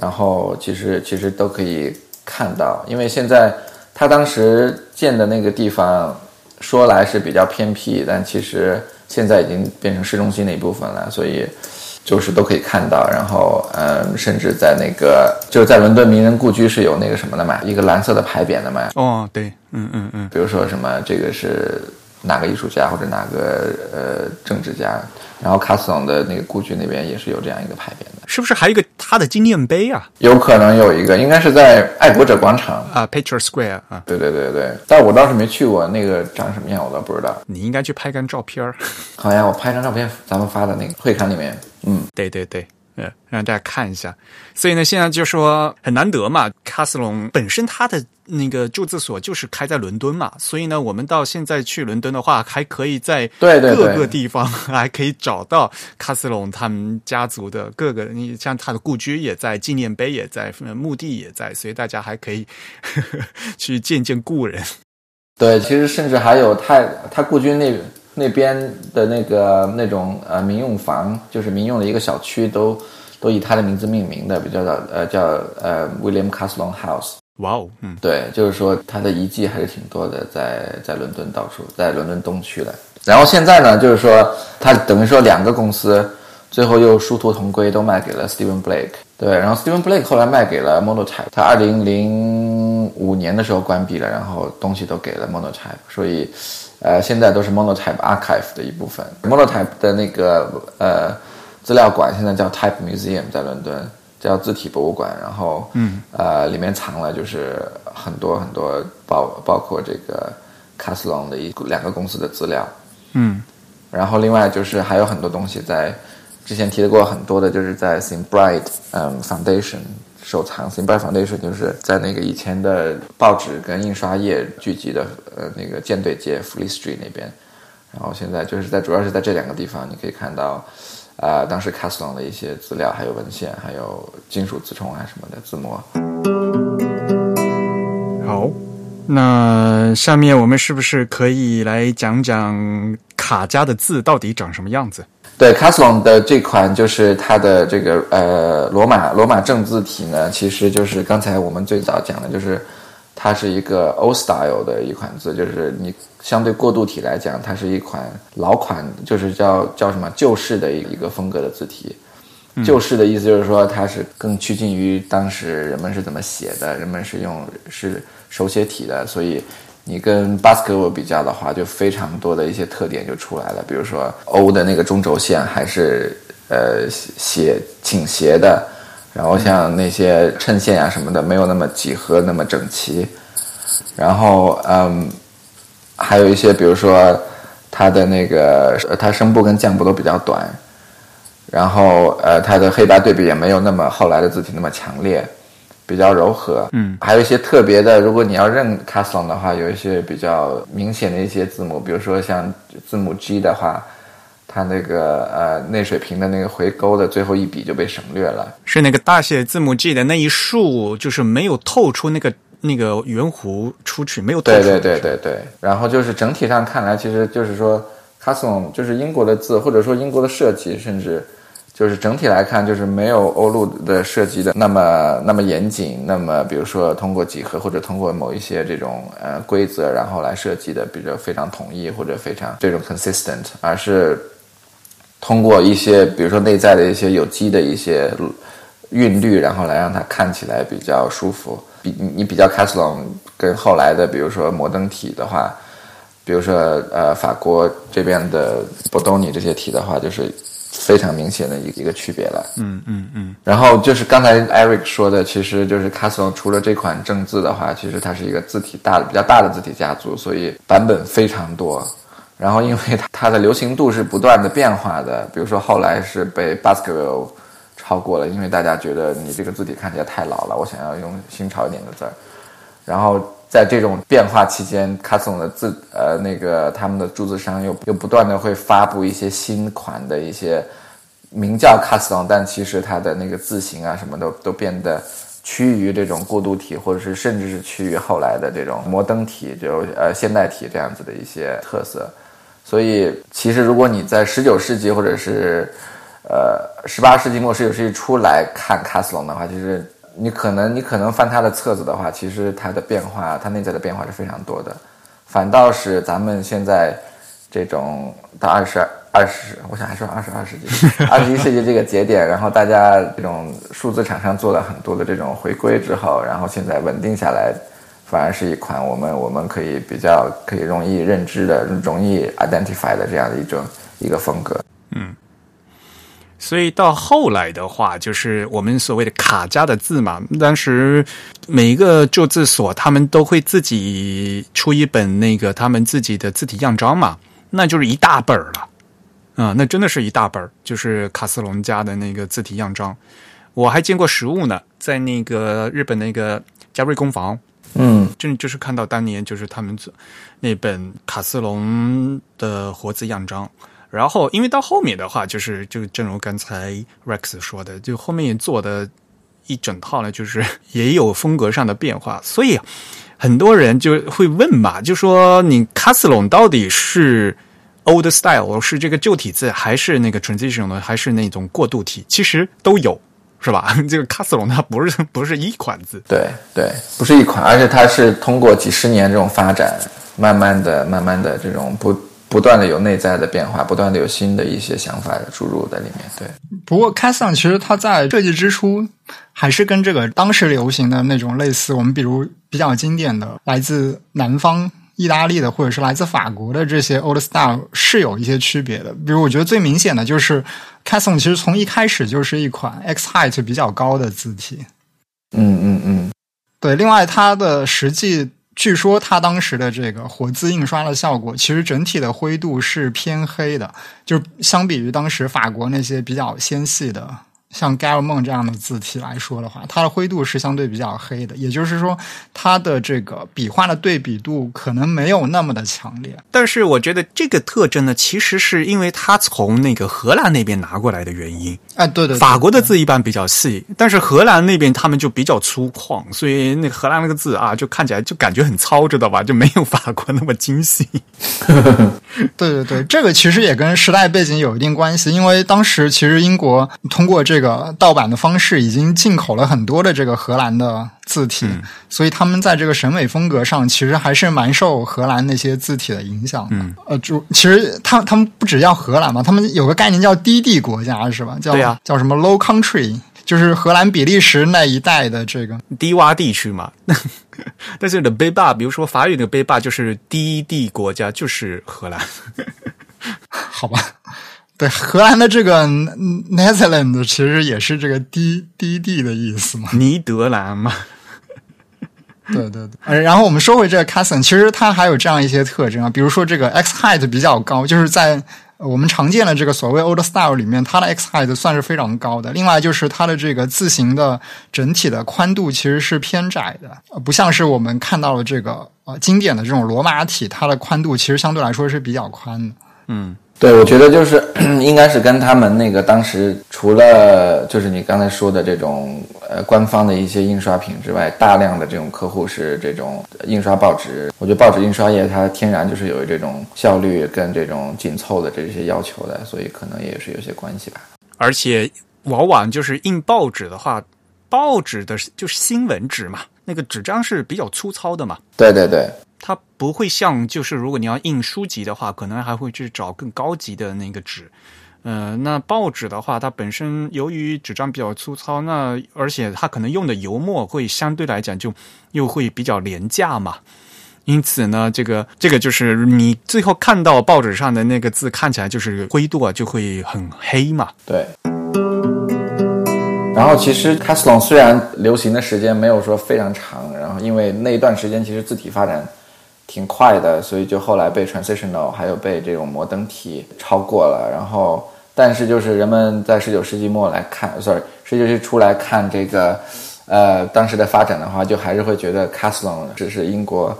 然后其实其实都可以看到，因为现在他当时建的那个地方说来是比较偏僻，但其实。现在已经变成市中心的一部分了，所以就是都可以看到。然后，嗯，甚至在那个就是在伦敦名人故居是有那个什么的嘛，一个蓝色的牌匾的嘛。哦，对，嗯嗯嗯，比如说什么这个是哪个艺术家或者哪个呃政治家。然后卡斯隆的那个故居那边也是有这样一个牌匾的，是不是还有一个他的纪念碑啊？有可能有一个，应该是在爱国者广场啊，Picture Square 啊。对对对对，但我倒是没去过，那个长什么样我倒不知道。你应该去拍张照片儿。好呀，我拍张照片，咱们发的那个会刊里面。嗯，对对对。呃，让大家看一下。所以呢，现在就说很难得嘛，卡斯隆本身它的那个铸字所就是开在伦敦嘛，所以呢，我们到现在去伦敦的话，还可以在各个地方 (laughs) 还可以找到卡斯隆他们家族的各个，你像他的故居也在，纪念碑也在，墓地也在，所以大家还可以 (laughs) 去见见故人。对，其实甚至还有他他故居那。那边的那个那种呃民用房，就是民用的一个小区，都都以他的名字命名的，比较叫呃叫呃 William Castellon House。哇哦，嗯，对，就是说他的遗迹还是挺多的，在在伦敦到处，在伦敦东区的。然后现在呢，就是说他等于说两个公司最后又殊途同归，都卖给了 Stephen Blake。对，然后 Stephen Blake 后来卖给了 Monotype，他二零零五年的时候关闭了，然后东西都给了 Monotype，所以。呃，现在都是 Monotype Archive 的一部分。Monotype 的那个呃资料馆现在叫 Type Museum，在伦敦叫字体博物馆。然后，嗯，呃，里面藏了就是很多很多包包括这个卡斯隆的一两个公司的资料。嗯然后另外就是还有很多东西在之前提到过很多的，就是在 Simbright 嗯 Foundation 收藏。，Simba Foundation 就是在那个以前的报纸跟印刷业聚集的呃那个舰队街 Fleet Street 那边。然后现在就是在主要是在这两个地方，你可以看到啊、当时 c a s t l o n 的一些资料，还有文献，还有金属自充啊什么的字模。好，那下面我们是不是可以来讲讲卡加的字到底长什么样子？对 c a s l o n 的这款就是它的这个呃罗马罗马正字体呢，其实就是刚才我们最早讲的，就是它是一个 Old Style 的一款字，就是你相对过渡体来讲，它是一款老款，就是叫叫什么旧式的一一个风格的字体。旧式的意思就是说，它是更趋近于当时人们是怎么写的，人们是用是手写体的，所以你跟 Baskerville 比较的话，就非常多的一些特点就出来了，比如说 O 的那个中轴线还是呃斜倾斜的，然后像那些衬线啊什么的没有那么几何那么整齐，然后嗯，还有一些比如说它的那个呃它声部跟降部都比较短。然后呃，它的黑白对比也没有那么后来的字体那么强烈，比较柔和。嗯，还有一些特别的，如果你要认 c a s t l n 的话，有一些比较明显的一些字母，比如说像字母 G 的话，它那个呃内水平的那个回勾的最后一笔就被省略了。是那个大写字母 G 的那一竖，就是没有透出那个那个圆弧出去，没有透出。对对对对对。然后就是整体上看来，其实就是说 c a s t l o n 就是英国的字，或者说英国的设计，甚至。就是整体来看，就是没有欧陆的设计的那么那么严谨，那么比如说通过几何或者通过某一些这种呃规则，然后来设计的比较非常统一或者非常这种 consistent，而是通过一些比如说内在的一些有机的一些韵律，然后来让它看起来比较舒服。比你比较 c a s t l o n 跟后来的比如说摩登体的话，比如说呃法国这边的波多尼这些题的话，就是。非常明显的一一个区别了，嗯嗯嗯。然后就是刚才 Eric 说的，其实就是 c a s t l n 除了这款正字的话，其实它是一个字体大的比较大的字体家族，所以版本非常多。然后因为它它的流行度是不断的变化的，比如说后来是被 Baskerville 超过了，因为大家觉得你这个字体看起来太老了，我想要用新潮一点的字儿。然后在这种变化期间 c a s t l o n 的字呃那个他们的铸字商又又不断的会发布一些新款的一些名叫 c a s t l o n 但其实它的那个字形啊什么都都变得趋于这种过渡体，或者是甚至是趋于后来的这种摩登体，就呃现代体这样子的一些特色。所以其实如果你在十九世纪或者是呃十八世纪末十九世纪初来看 c a s t l o n 的话，其实你可能你可能翻他的册子的话，其实他的变化，他内在的变化是非常多的。反倒是咱们现在这种到二十二十，我想还是二十二世纪、(laughs) 二十一世纪这个节点，然后大家这种数字厂商做了很多的这种回归之后，然后现在稳定下来，反而是一款我们我们可以比较可以容易认知的、容易 identify 的这样的一种一个风格。所以到后来的话，就是我们所谓的卡加的字嘛。当时每一个铸字所，他们都会自己出一本那个他们自己的字体样章嘛，那就是一大本儿了。啊、那真的是一大本儿，就是卡斯隆家的那个字体样章。我还见过实物呢，在那个日本那个嘉瑞工坊，嗯真就是看到当年就是他们做那本卡斯隆的活字样章。然后，因为到后面的话，就是就正如刚才 Rex 说的，就后面做的一整套呢，就是 (laughs) 也有风格上的变化，所以很多人就会问嘛，就说你卡斯隆到底是 old style 是这个旧体字，还是那个 transition 呢，还是那种过渡体？其实都有，是吧？(laughs) 这个卡斯隆它不是不是一款字，对对，不是一款，而且它是通过几十年这种发展，慢慢的、慢慢的这种不不断的有内在的变化，不断的有新的一些想法的注入在里面。对，不过 c a s t o n 其实它在设计之初还是跟这个当时流行的那种类似，我们比如比较经典的来自南方意大利的或者是来自法国的这些 old style 是有一些区别的。比如我觉得最明显的就是 c a s t o n 其实从一开始就是一款 x height 比较高的字体。嗯嗯嗯，对，另外它的实际据说它当时的这个活字印刷的效果，其实整体的灰度是偏黑的，就相比于当时法国那些比较纤细的。像 g a l m o n 这样的字体来说的话，它的灰度是相对比较黑的，也就是说，它的这个笔画的对比度可能没有那么的强烈。但是我觉得这个特征呢，其实是因为它从那个荷兰那边拿过来的原因。哎，对对，法国的字一般比较细，但是荷兰那边他们就比较粗犷，所以那个荷兰那个字啊，就看起来就感觉很糙，知道吧？就没有法国那么精细。(laughs) 对对对，这个其实也跟时代背景有一定关系，因为当时其实英国通过这个盗版的方式，已经进口了很多的这个荷兰的字体，所以他们在这个审美风格上，其实还是蛮受荷兰那些字体的影响的。呃，就其实他他们不只要荷兰嘛，他们有个概念叫低地国家，是吧？叫叫什么 Low Country，就是荷兰、比利时那一带的这个低洼地区嘛。(laughs) 但是的杯坝，比如说法语的杯坝，就是低地国家，就是荷兰。(laughs) 好吧，对，荷兰的这个 Netherlands 其实也是这个低低地的意思嘛，尼德兰嘛。(laughs) 对对对，然后我们说回这个 Cousin，其实它还有这样一些特征啊，比如说这个 X height 比较高，就是在我们常见的这个所谓 Old Style 里面，它的 X height 算是非常高的。另外就是它的这个字形的整体的宽度其实是偏窄的，不像是我们看到的这个呃经典的这种罗马体，它的宽度其实相对来说是比较宽的。嗯。对，我觉得就是 (clears throat) 应该是跟他们那个当时除了就是你刚才说的这种呃官方的一些印刷品之外，大量的这种客户是这种印刷报纸。我觉得报纸印刷业它天然就是有这种效率跟这种紧凑的这些要求的，所以可能也是有些关系吧。而且往往就是印报纸的话，报纸的就是新闻纸嘛，那个纸张是比较粗糙的嘛。对对对。它不会像，就是如果你要印书籍的话，可能还会去找更高级的那个纸。呃，那报纸的话，它本身由于纸张比较粗糙，那而且它可能用的油墨会相对来讲就又会比较廉价嘛。因此呢，这个这个就是你最后看到报纸上的那个字，看起来就是灰度啊，就会很黑嘛。对。然后其实 c a s l o n 虽然流行的时间没有说非常长，然后因为那一段时间其实字体发展。挺快的，所以就后来被 transitional 还有被这种摩登体超过了。然后，但是就是人们在十九世纪末来看，sorry，十九世纪初来看这个，呃，当时的发展的话，就还是会觉得 castlon 只是英国。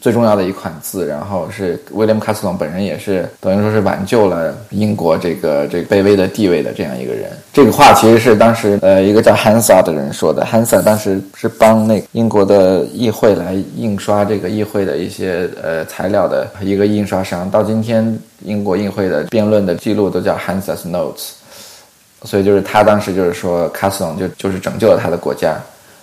最重要的一款字，然后是威廉姆卡斯隆本人也是等于说是挽救了英国这个这个卑微的地位的这样一个人。这个话其实是当时呃一个叫 Hansa 的人说的。Hansa 当时是帮那英国的议会来印刷这个议会的一些呃材料的一个印刷商。到今天英国议会的辩论的记录都叫 Hansa's Notes，所以就是他当时就是说卡斯隆就就是拯救了他的国家。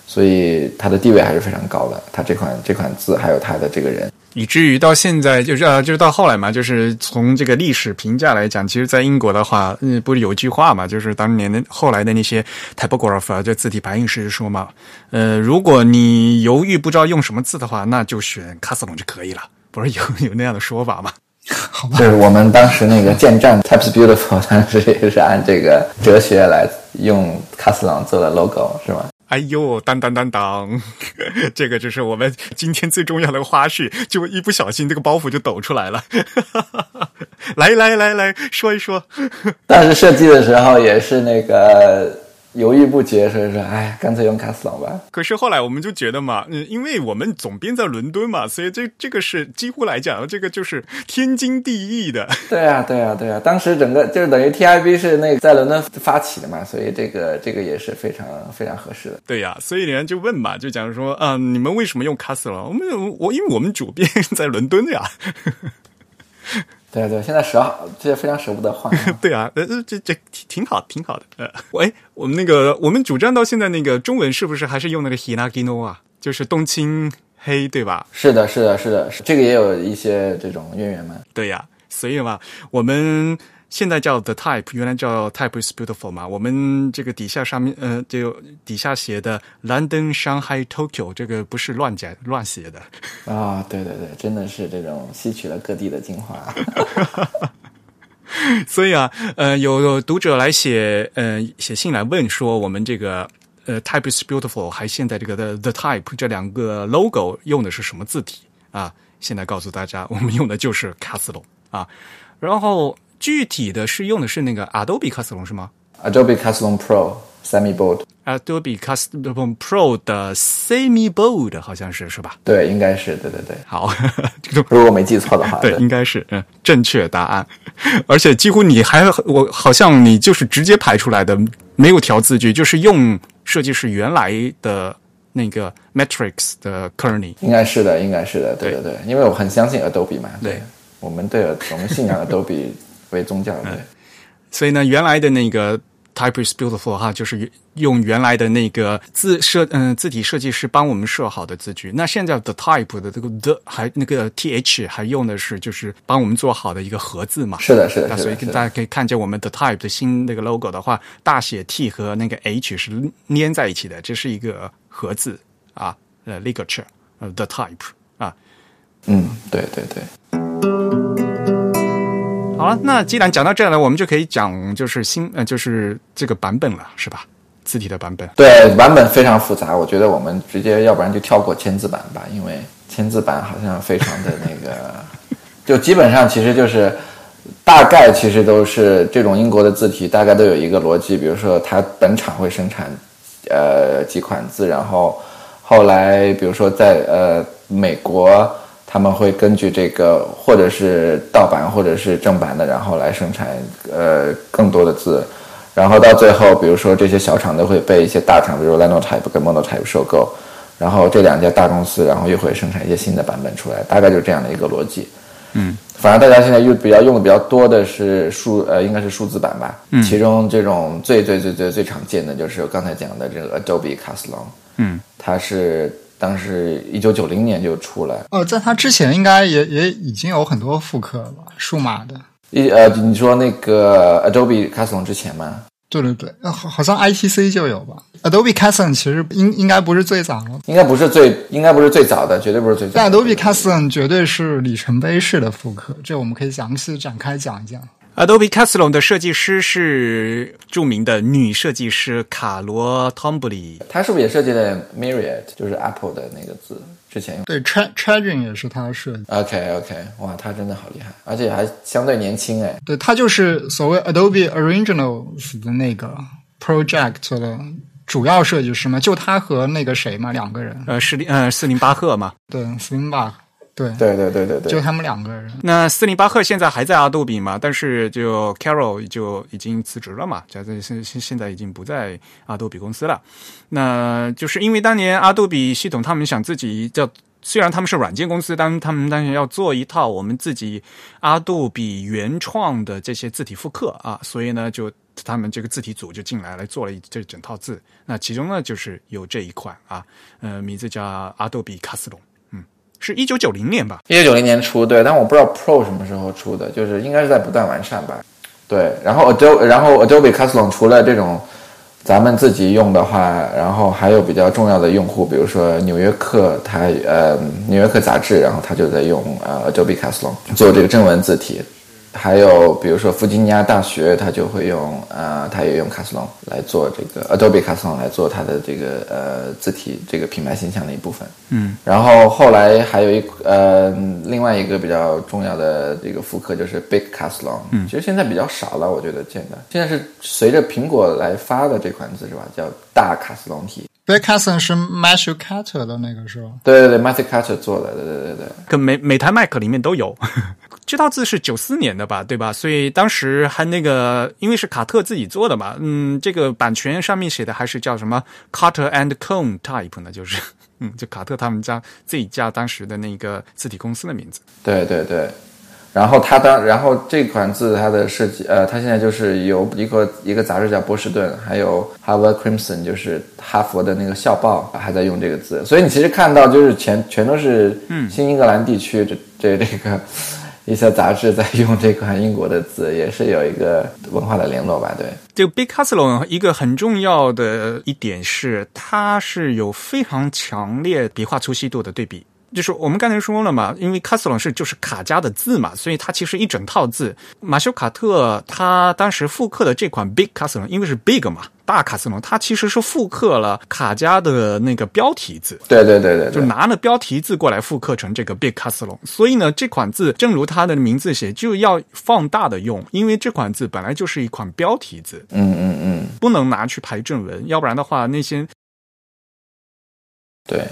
所以他的地位还是非常高的，他这款这款字还有他的这个人，以至于到现在就是啊，就是到后来嘛，就是从这个历史评价来讲，其实，在英国的话，嗯，不是有句话嘛，就是当年的后来的那些 typographer 就字体排印师说嘛，呃，如果你犹豫不知道用什么字的话，那就选卡斯隆就可以了，不是有有那样的说法吗？好吧，就是我们当时那个建站 types beautiful，当时也是按这个哲学来用卡斯朗做的 logo，是吗？哎呦，当当当当，(laughs) 这个就是我们今天最重要的花絮，就一不小心这个包袱就抖出来了。(laughs) 来来来来说一说，(laughs) 当时设计的时候也是那个。犹豫不决，所以说，哎，干脆用卡斯朗吧。可是后来我们就觉得嘛，嗯，因为我们总编在伦敦嘛，所以这这个是几乎来讲，这个就是天经地义的。(laughs) 对啊，对啊，对啊。当时整个就是等于 TIB 是那个在伦敦发起的嘛，所以这个这个也是非常非常合适的。对呀，所以人家就问嘛，就讲说，啊，你们为什么用卡斯朗？我们我因为我们主编在伦敦呀。(laughs) 对对，现在舍好，这非常舍不得换。(laughs) 对啊，呃，这这挺挺好，挺好的。呃，喂，我们那个我们主站到现在那个中文是不是还是用那个 hinagino 啊？就是冬青黑，对吧？是的，是的，是的，这个也有一些这种渊源嘛。对呀，所以嘛，我们。现在叫 The Type，原来叫 Type is Beautiful 嘛。我们这个底下上面，呃，就底下写的 London、Shanghai、Tokyo，这个不是乱讲乱写的啊。对对对，真的是这种吸取了各地的精华。(laughs) 所以啊，呃，有读者来写，呃，写信来问说，我们这个呃，Type is beautiful，还现在这个的 The Type 这两个 logo 用的是什么字体啊？现在告诉大家，我们用的就是 Castle 啊。然后具体的是用的是那个 Adobe Castle 是吗？Adobe Caslon Pro Semi Bold，Adobe Custom Pro 的 Semi Bold 好像是是吧？对，应该是，对对对，好，(laughs) 这个如果我没记错的话，对，应该是嗯正确答案。(laughs) 而且几乎你还我好像你就是直接排出来的，没有调字句，就是用设计师原来的那个 Matrix 的 kernel。应该是的，应该是的，对对对，因为我很相信 Adobe 嘛，对，我们对我们信仰 Adobe (laughs) 为宗教，对。所以呢，原来的那个 Type is beautiful 哈，就是用原来的那个字设嗯、字体设计师帮我们设好的字句。那现在的 Type 的这个 the 还那个 th 还用的是就是帮我们做好的一个合字嘛。是的，是的，那所以大家可以看见我们的 Type 的新那个 logo 的话，大写 T 和那个 H 是粘在一起的，这是一个合字啊，呃，ligature，呃，the Type 啊。嗯，对对对，好，那既然讲到这儿了，我们就可以讲就是新呃就是这个版本了，是吧？字体的版本。对，版本非常复杂，我觉得我们直接要不然就跳过签字版吧，因为签字版好像非常的那个，(laughs) 就基本上其实就是大概其实都是这种英国的字体，大概都有一个逻辑，比如说它本厂会生产呃几款字，然后后来比如说在呃美国。他们会根据这个，或者是盗版，或者是正版的，然后来生产呃更多的字，然后到最后，比如说这些小厂都会被一些大厂，比如 Linotype 跟 Monotype 收购，然后这两家大公司，然后又会生产一些新的版本出来，大概就是这样的一个逻辑。嗯，反正大家现在用比较用的比较多的是数呃，应该是数字版吧。嗯，其中这种最最最最最常见的就是我刚才讲的这个 Adobe Caslon。嗯，它是当时一九九零年就出来。哦，在它之前应该也也已经有很多复刻了吧，数码的。一呃，你说那个 Adobe Caslon 之前吗？对对对，呃好好像 ITC 就有吧。Adobe Custom 其实应应该不是最早了，应该不是最，应该不是最早的，绝对不是最早但。Adobe Custom 绝对是里程碑式的复刻，这我们可以详细展开讲一讲。Adobe Caslon 的设计师是著名的女设计师卡罗·汤布里。她是不是也设计了 Myriad，就是 Apple 的那个字？之前用。对 Tra Tragin 也是她的设计，OK OK，哇，她真的好厉害，而且还相对年轻哎。对，她就是所谓 Adobe Originals 的那个 project 的主要设计师嘛，就她和那个谁嘛，两个人，呃，是林呃斯林巴赫嘛。对 i m b a 对，对对对对对，就他们两个人。那斯林巴赫现在还在阿杜比嘛？但是就 Carol 就已经辞职了嘛，在这现现现在已经不在阿杜比公司了。那就是因为当年阿杜比系统他们想自己叫。虽然他们是软件公司，但他们当然要做一套我们自己阿杜比原创的这些字体复刻啊，所以呢，就他们这个字体组就进来来做了一这整套字。那其中呢，就是有这一款啊，呃，名字叫阿杜比卡斯隆，嗯，是一九九零年吧？一九九零年出，对，但我不知道 Pro 什么时候出的，就是应该是在不断完善吧。对，然后 Adobe，然后 Adobe Caslon 除了这种咱们自己用的话，然后还有比较重要的用户，比如说《纽约客》，它呃《纽约客》杂志，然后它就在用呃 Adobe Caslon 做这个正文字体。还有比如说弗吉尼亚大学，它就会用呃，它也用 Caslon 来做这个 Adobe Caslon 来做它的这个呃字体这个品牌形象的一部分。嗯，然后后来还有一呃另外一个比较重要的这个复刻就是 Big Caslon，嗯，其实现在比较少了，我觉得见的。现在是随着苹果来发的这款字是吧？叫大卡斯隆体。c k Custom 是 Matthew Carter 的那个是吧？对对对，Matthew Carter 做的，对对对对。跟每每台 Mac 里面都有。(laughs) 这套字是九四年的吧，对吧？所以当时还那个，因为是卡特自己做的嘛，嗯，这个版权上面写的还是叫什么 Carter and Cone Type 呢，就是，(laughs) 嗯，就卡特他们家自己家当时的那个字体公司的名字。对对对，然后它当然后这款字它的设计，呃，它现在就是有一个一个杂志叫波士顿，还有 Harvard Crimson，就是哈佛的那个校报还在用这个字，所以你其实看到就是全全都是新英格兰地区这这这个一些杂志在用这款英国的字，也是有一个文化的联络吧？对。这个 Big Caslon 一个很重要的一点是，它是有非常强烈笔画粗细度的对比。就是我们刚才说了嘛，因为卡斯隆是就是卡加的字嘛，所以它其实一整套字。马修卡特他当时复刻的这款 Big 卡斯隆，因为是 Big 嘛，大卡斯隆，它其实是复刻了卡加的那个标题字。对对对对，就拿了标题字过来复刻成这个 Big 卡斯隆。所以呢，这款字正如它的名字写，就要放大的用，因为这款字本来就是一款标题字。嗯嗯嗯，不能拿去排正文，要不然的话那些对。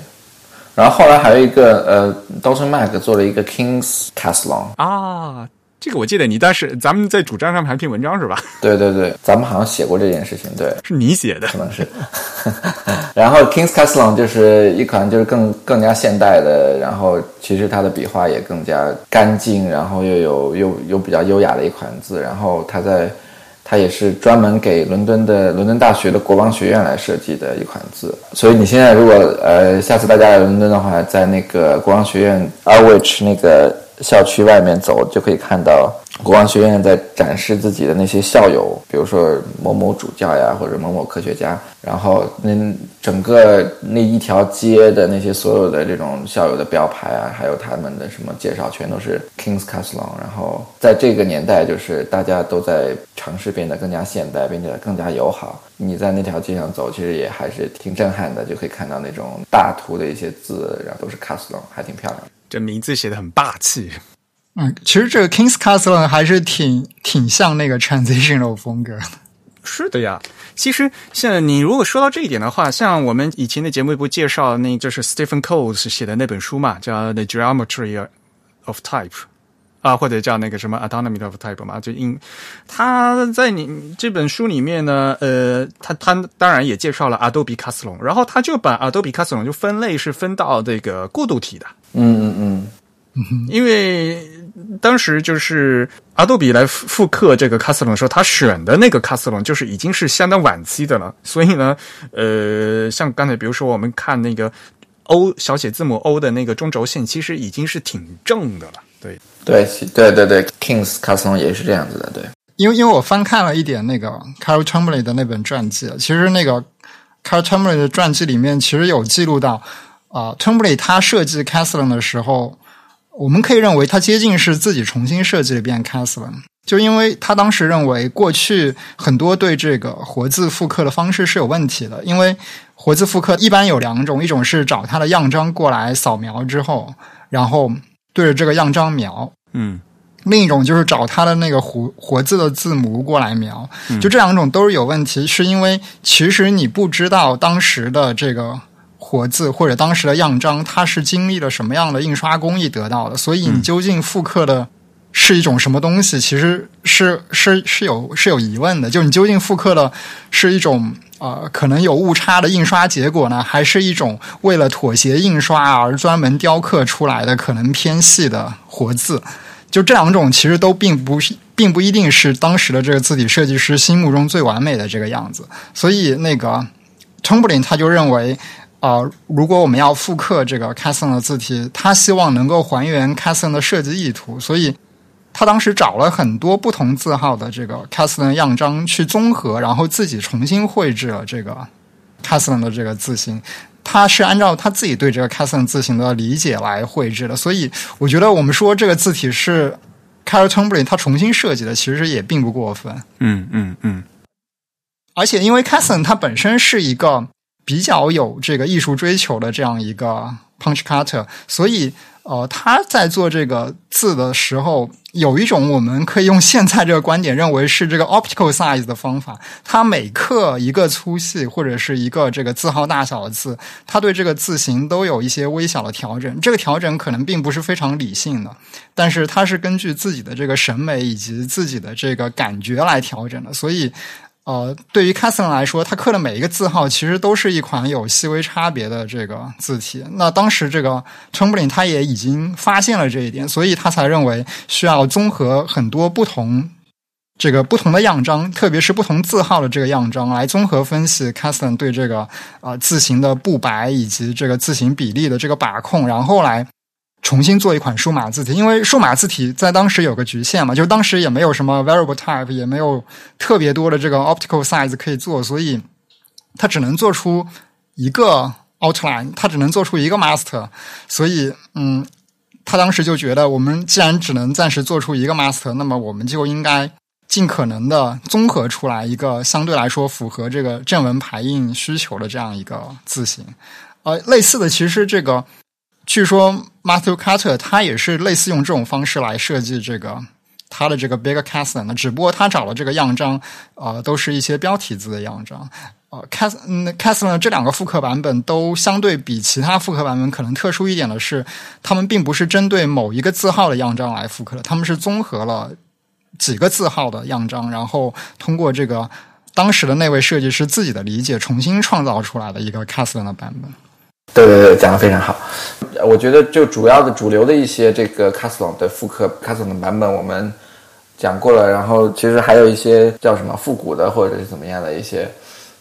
然后后来还有一个呃 d o s o n Mac 做了一个 Kings Castle 啊，这个我记得你当时咱们在主站上还篇文章是吧？(laughs) 对对对，咱们好像写过这件事情，对，是你写的，可能是。(laughs) 然后 Kings Castle 就是一款就是更更加现代的，然后其实它的笔画也更加干净，然后又有又又比较优雅的一款字，然后它在。它也是专门给伦敦的伦敦大学的国王学院来设计的一款字，所以你现在如果呃下次大家来伦敦的话，在那个国王学院 Arwich 那个校区外面走，就可以看到。国王学院在展示自己的那些校友，比如说某某主教呀，或者某某科学家。然后，那整个那一条街的那些所有的这种校友的标牌啊，还有他们的什么介绍，全都是 Kings Castle。然后，在这个年代，就是大家都在尝试变得更加现代，并且更加友好。你在那条街上走，其实也还是挺震撼的，就可以看到那种大图的一些字，然后都是 Castle，还挺漂亮。这名字写的很霸气。嗯，其实这个 Kings Castle 还是挺挺像那个 transitional 风格的。是的呀，其实像你如果说到这一点的话，像我们以前的节目不介绍，那就是 Stephen Coles 写的那本书嘛，叫《The Geometry of Type》啊，或者叫那个什么《Anatomy of Type》嘛，就因他在你这本书里面呢，呃，他他当然也介绍了 Adobe Castle，然后他就把 Adobe Castle 就分类是分到这个过渡体的。嗯嗯嗯，因为。当时就是阿杜比来复刻这个卡斯隆的时候，他选的那个卡斯隆就是已经是相当晚期的了。所以呢，呃，像刚才比如说我们看那个 O 小写字母 O 的那个中轴线，其实已经是挺正的了。对，对，对，对，对，Kings 卡斯隆也是这样子的。对，因为因为我翻看了一点那个 Carol t u m b l y 的那本传记，其实那个 Carol t u m b l y 的传记里面其实有记录到啊 t u m b l y 他设计 c a s l o n 的时候。我们可以认为，他接近是自己重新设计了一遍 Castle，就因为他当时认为过去很多对这个活字复刻的方式是有问题的，因为活字复刻一般有两种，一种是找它的样章过来扫描之后，然后对着这个样章描，嗯，另一种就是找它的那个活活字的字母过来描，就这两种都是有问题，是因为其实你不知道当时的这个。活字或者当时的样章，它是经历了什么样的印刷工艺得到的？所以你究竟复刻的是一种什么东西？其实是是是有是有疑问的。就你究竟复刻的是一种呃可能有误差的印刷结果呢，还是一种为了妥协印刷而专门雕刻出来的可能偏细的活字？就这两种其实都并不是，并不一定是当时的这个字体设计师心目中最完美的这个样子。所以那个 l i n 他就认为。啊，如果我们要复刻这个 caston 的字体，他希望能够还原 caston 的设计意图，所以他当时找了很多不同字号的这个 Casson 的样章去综合，然后自己重新绘制了这个 caston 的这个字形。他是按照他自己对这个 caston 字形的理解来绘制的，所以我觉得我们说这个字体是 Carl t u m b l y 他重新设计的，其实也并不过分。嗯嗯嗯。而且因为 caston 它本身是一个。比较有这个艺术追求的这样一个 punch cutter，所以呃，他在做这个字的时候，有一种我们可以用现在这个观点认为是这个 optical size 的方法。他每刻一个粗细或者是一个这个字号大小的字，他对这个字形都有一些微小的调整。这个调整可能并不是非常理性的，但是他是根据自己的这个审美以及自己的这个感觉来调整的，所以。呃，对于 c a s s o n 来说，他刻的每一个字号其实都是一款有细微差别的这个字体。那当时这个 t r u m b l i n 他也已经发现了这一点，所以他才认为需要综合很多不同这个不同的样章，特别是不同字号的这个样章，来综合分析 c a s s o n 对这个啊字形的布白以及这个字形比例的这个把控，然后来。重新做一款数码字体，因为数码字体在当时有个局限嘛，就当时也没有什么 variable type，也没有特别多的这个 optical size 可以做，所以它只能做出一个 outline，它只能做出一个 master，所以嗯，他当时就觉得，我们既然只能暂时做出一个 master，那么我们就应该尽可能的综合出来一个相对来说符合这个正文排印需求的这样一个字形。呃，类似的，其实这个据说 Matthew Carter 他也是类似用这种方式来设计这个他的这个 Big cast 的，只不过他找的这个样章，呃，都是一些标题字的样章。呃，Cas 嗯 Caslin 这两个复刻版本都相对比其他复刻版本可能特殊一点的是，他们并不是针对某一个字号的样章来复刻的，他们是综合了几个字号的样章，然后通过这个当时的那位设计师自己的理解，重新创造出来的一个 cast 的版本。对对对，讲的非常好。我觉得就主要的主流的一些这个 o n 的复刻 o n 的版本，我们讲过了。然后其实还有一些叫什么复古的，或者是怎么样的一些，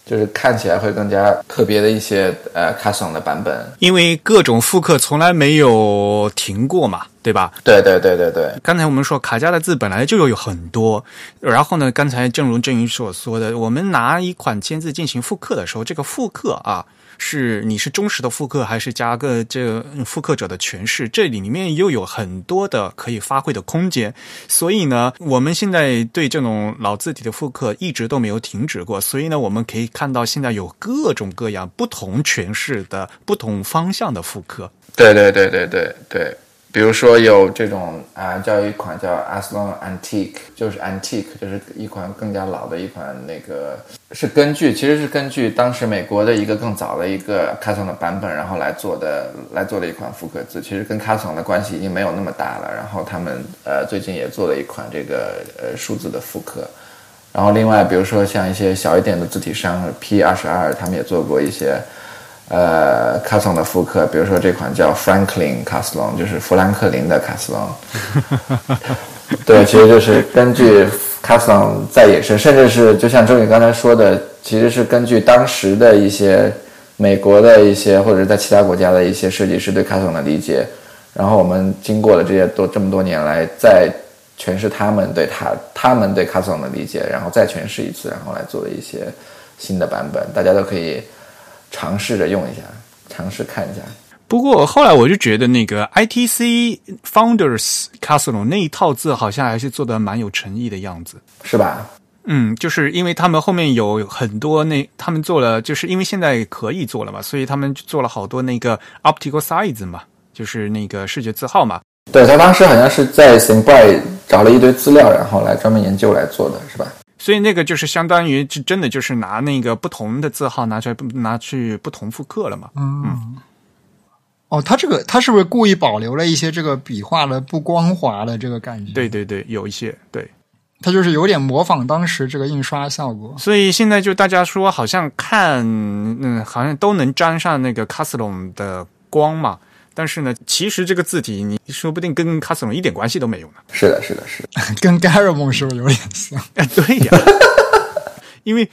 就是看起来会更加特别的一些呃 o n 的版本。因为各种复刻从来没有停过嘛，对吧？对对对对对。刚才我们说卡加的字本来就有很多，然后呢，刚才正如郑云所说的，我们拿一款签字进行复刻的时候，这个复刻啊。是你是忠实的复刻，还是加个这个复刻者的诠释？这里里面又有很多的可以发挥的空间。所以呢，我们现在对这种老字体的复刻一直都没有停止过。所以呢，我们可以看到现在有各种各样不同诠释的不同方向的复刻。对对对对对对。比如说有这种啊，叫一款叫 Aslon Antique，就是 Antique，就是一款更加老的一款那个，是根据其实是根据当时美国的一个更早的一个 c a s o n 的版本，然后来做的来做的一款复刻字，其实跟 c a s o n 的关系已经没有那么大了。然后他们呃最近也做了一款这个呃数字的复刻。然后另外比如说像一些小一点的字体商 P 二十二，他们也做过一些。呃，卡斯隆的复刻，比如说这款叫 Franklin 卡斯隆，就是富兰克林的卡斯隆。对，其实就是根据卡斯隆在衍生，甚至是就像周宇刚才说的，其实是根据当时的一些美国的一些或者在其他国家的一些设计师对卡斯隆的理解，然后我们经过了这些多这么多年来，再诠释他们对他他们对卡斯隆的理解，然后再诠释一次，然后来做的一些新的版本，大家都可以。尝试着用一下，尝试看一下。不过后来我就觉得那个 ITC Founders Castle 那一套字好像还是做的蛮有诚意的样子，是吧？嗯，就是因为他们后面有很多那他们做了，就是因为现在可以做了嘛，所以他们做了好多那个 optical size 嘛，就是那个视觉字号嘛。对他当时好像是在 s i m b y 找了一堆资料，然后来专门研究来做的是吧？所以那个就是相当于，真的就是拿那个不同的字号拿出来，拿去不同复刻了嘛。嗯。哦，他这个他是不是故意保留了一些这个笔画的不光滑的这个感觉？对对对，有一些对。他就是有点模仿当时这个印刷效果。所以现在就大家说，好像看，嗯，好像都能沾上那个卡斯隆的光嘛。但是呢，其实这个字体，你说不定跟卡斯隆一点关系都没有呢。(laughs) 是的，是的，是的，跟 Garamond 是不是有点像？哎，(laughs) 对呀，(laughs) 因为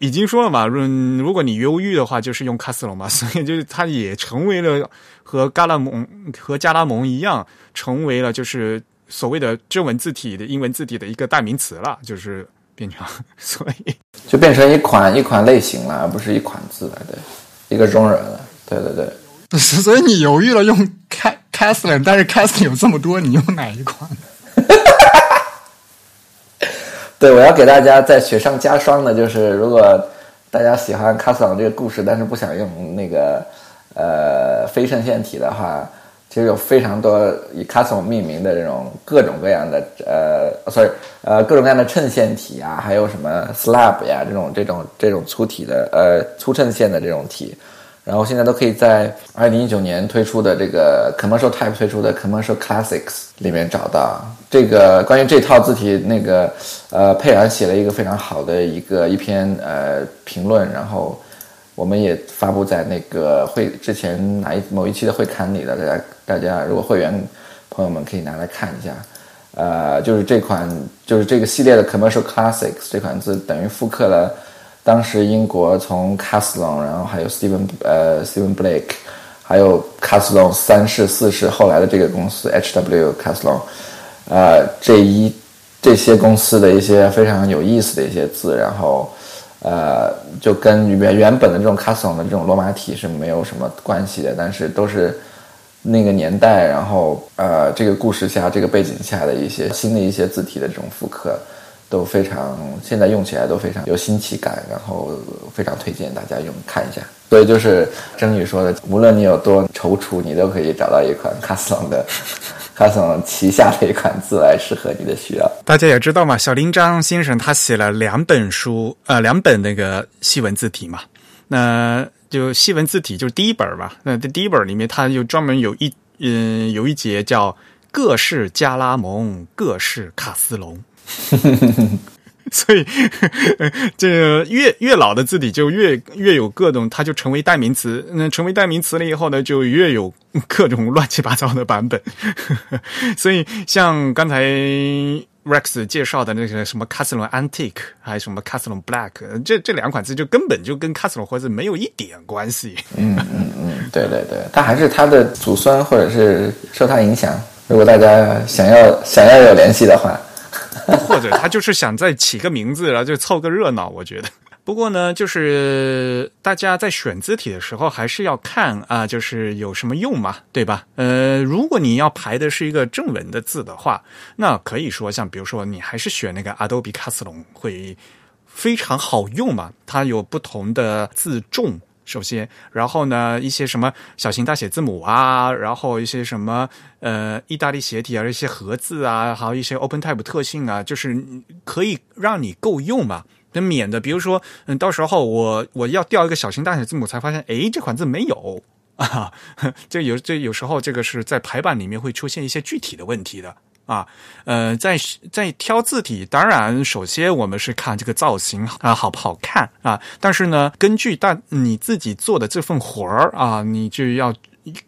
已经说了嘛，如如果你忧郁的话，就是用卡斯隆嘛，所以就是它也成为了和加拉蒙和加拉蒙一样，成为了就是所谓的正文字体的英文字体的一个代名词了，就是变成，所以就变成一款一款类型了，而不是一款字了，对，一个中人了，对对对。(laughs) 所以你犹豫了用 Cas Caslin，但是 Caslin 有这么多，你用哪一款？(laughs) 对，我要给大家再雪上加霜的，就是如果大家喜欢 Caslin 这个故事，但是不想用那个呃非衬线体的话，其实有非常多以 Caslin 命名的这种各种各样的呃，sorry，呃各种各样的衬线体啊，还有什么 Slab 呀这种这种这种粗体的呃粗衬线的这种体。然后现在都可以在二零一九年推出的这个 Commercial Type 推出的 Commercial Classics 里面找到这个关于这套字体，那个呃佩尔写了一个非常好的一个一篇呃评论，然后我们也发布在那个会之前哪一某一期的会刊里的，大家大家如果会员朋友们可以拿来看一下，呃，就是这款就是这个系列的 Commercial Classics 这款字等于复刻了。当时英国从卡斯隆，然后还有 Steven 呃 Steven Blake，还有卡斯隆三世四世，后来的这个公司 H.W. 卡斯隆，呃这一这些公司的一些非常有意思的一些字，然后呃，就跟原原本的这种卡斯隆的这种罗马体是没有什么关系的，但是都是那个年代，然后呃，这个故事下这个背景下的一些新的一些字体的这种复刻。都非常，现在用起来都非常有新奇感，然后非常推荐大家用看一下。所以就是曾宇说的，无论你有多踌躇，你都可以找到一款卡斯隆的卡斯隆旗下的一款字来适合你的需要。大家也知道嘛，小林章先生他写了两本书，呃，两本那个西文字体嘛。那就西文字体就是第一本吧。那这第一本里面，他就专门有一嗯有一节叫各式加拉蒙，各式卡斯隆。(laughs) 所以，(laughs) 这个越越老的字体就越越有各种，它就成为代名词。那成为代名词了以后呢，就越有各种乱七八糟的版本。(laughs) 所以，像刚才 Rex 介绍的那个什么 cast lon Antique，还有什么 cast lon Black，这这两款字就根本就跟 cast lon 或者没有一点关系。嗯嗯嗯，对对对，它还是它的祖孙，或者是受它影响。如果大家想要想要有联系的话。(laughs) 或者他就是想再起个名字，然后就凑个热闹。我觉得，不过呢，就是大家在选字体的时候，还是要看啊，就是有什么用嘛，对吧？呃，如果你要排的是一个正文的字的话，那可以说像比如说，你还是选那个 Adobe 卡斯隆会非常好用嘛，它有不同的字重。首先，然后呢，一些什么小型大写字母啊，然后一些什么呃意大利斜体啊，一些盒字啊，还有一些 OpenType 特性啊，就是可以让你够用嘛。那免得比如说，嗯，到时候我我要调一个小型大写字母，才发现，哎，这款字没有啊。(laughs) 这有这有时候这个是在排版里面会出现一些具体的问题的。啊，呃，在在挑字体，当然首先我们是看这个造型啊好不好看啊，但是呢，根据大你自己做的这份活儿啊，你就要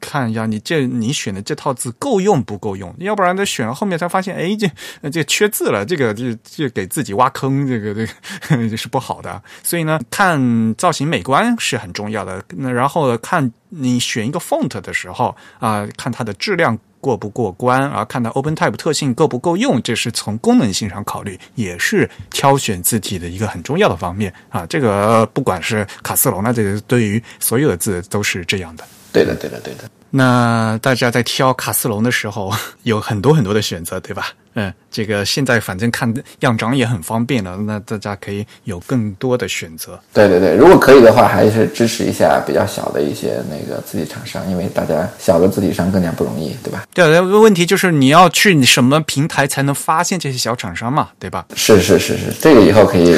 看一下你这你选的这套字够用不够用，要不然他选了后面才发现，哎，这这缺字了，这个就就给自己挖坑，这个这个 (laughs) 是不好的。所以呢，看造型美观是很重要的。那然后看你选一个 font 的时候啊，看它的质量。过不过关而？看到 OpenType 特性够不够用，这是从功能性上考虑，也是挑选字体的一个很重要的方面啊。这个不管是卡斯隆那这个对于所有的字都是这样的。对的，对的，对的。那大家在挑卡斯隆的时候，(laughs) 有很多很多的选择，对吧？嗯，这个现在反正看样张也很方便了，那大家可以有更多的选择。对对对，如果可以的话，还是支持一下比较小的一些那个字体厂商，因为大家小的字体商更加不容易，对吧？对，问题就是你要去什么平台才能发现这些小厂商嘛，对吧？是是是是，这个以后可以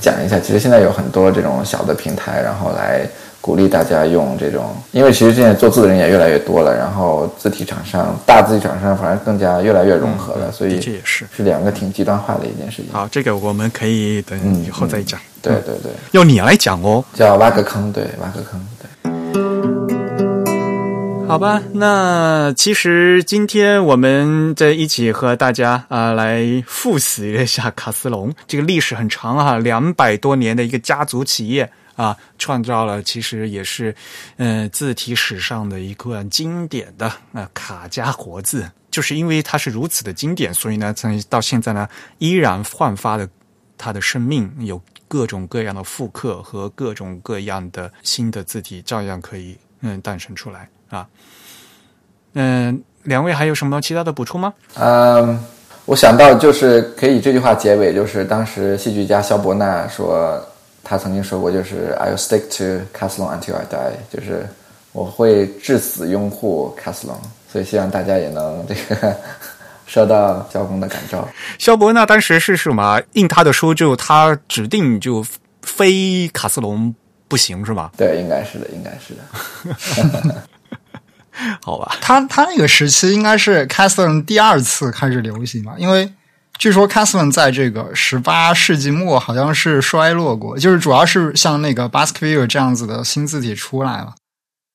讲一下。其实现在有很多这种小的平台，然后来。鼓励大家用这种，因为其实现在做字的人也越来越多了，然后字体厂商、大字体厂商反而更加越来越融合了，所以这也是是两个挺极端化的一件事情。好，这个我们可以等以后再讲。对对对，要你来讲哦，叫挖个坑，对，挖个坑，对。好吧，那其实今天我们在一起和大家啊来复习一下卡斯隆，这个历史很长啊，两百多年的一个家族企业。啊，创造了其实也是，嗯，字体史上的一个经典的啊卡加活字，就是因为它是如此的经典，所以呢，从到现在呢，依然焕发的它的生命，有各种各样的复刻和各种各样的新的字体，照样可以嗯诞生出来啊。嗯，两位还有什么其他的补充吗？嗯，我想到就是可以这句话结尾，就是当时戏剧家肖伯纳说。他曾经说过，就是 "I will stick to Caslon until I die"，就是我会至死拥护 Caslon，所以希望大家也能这个 (laughs) 受到肖公的感召。肖伯纳当时是什么？印他的书就他指定就非卡斯隆不行是吧？对，应该是的，应该是的。(laughs) 好吧，他他那个时期应该是 Caslon 第二次开始流行嘛，因为。据说 c a s l a n 在这个十八世纪末好像是衰落过，就是主要是像那个 Baskerville 这样子的新字体出来了。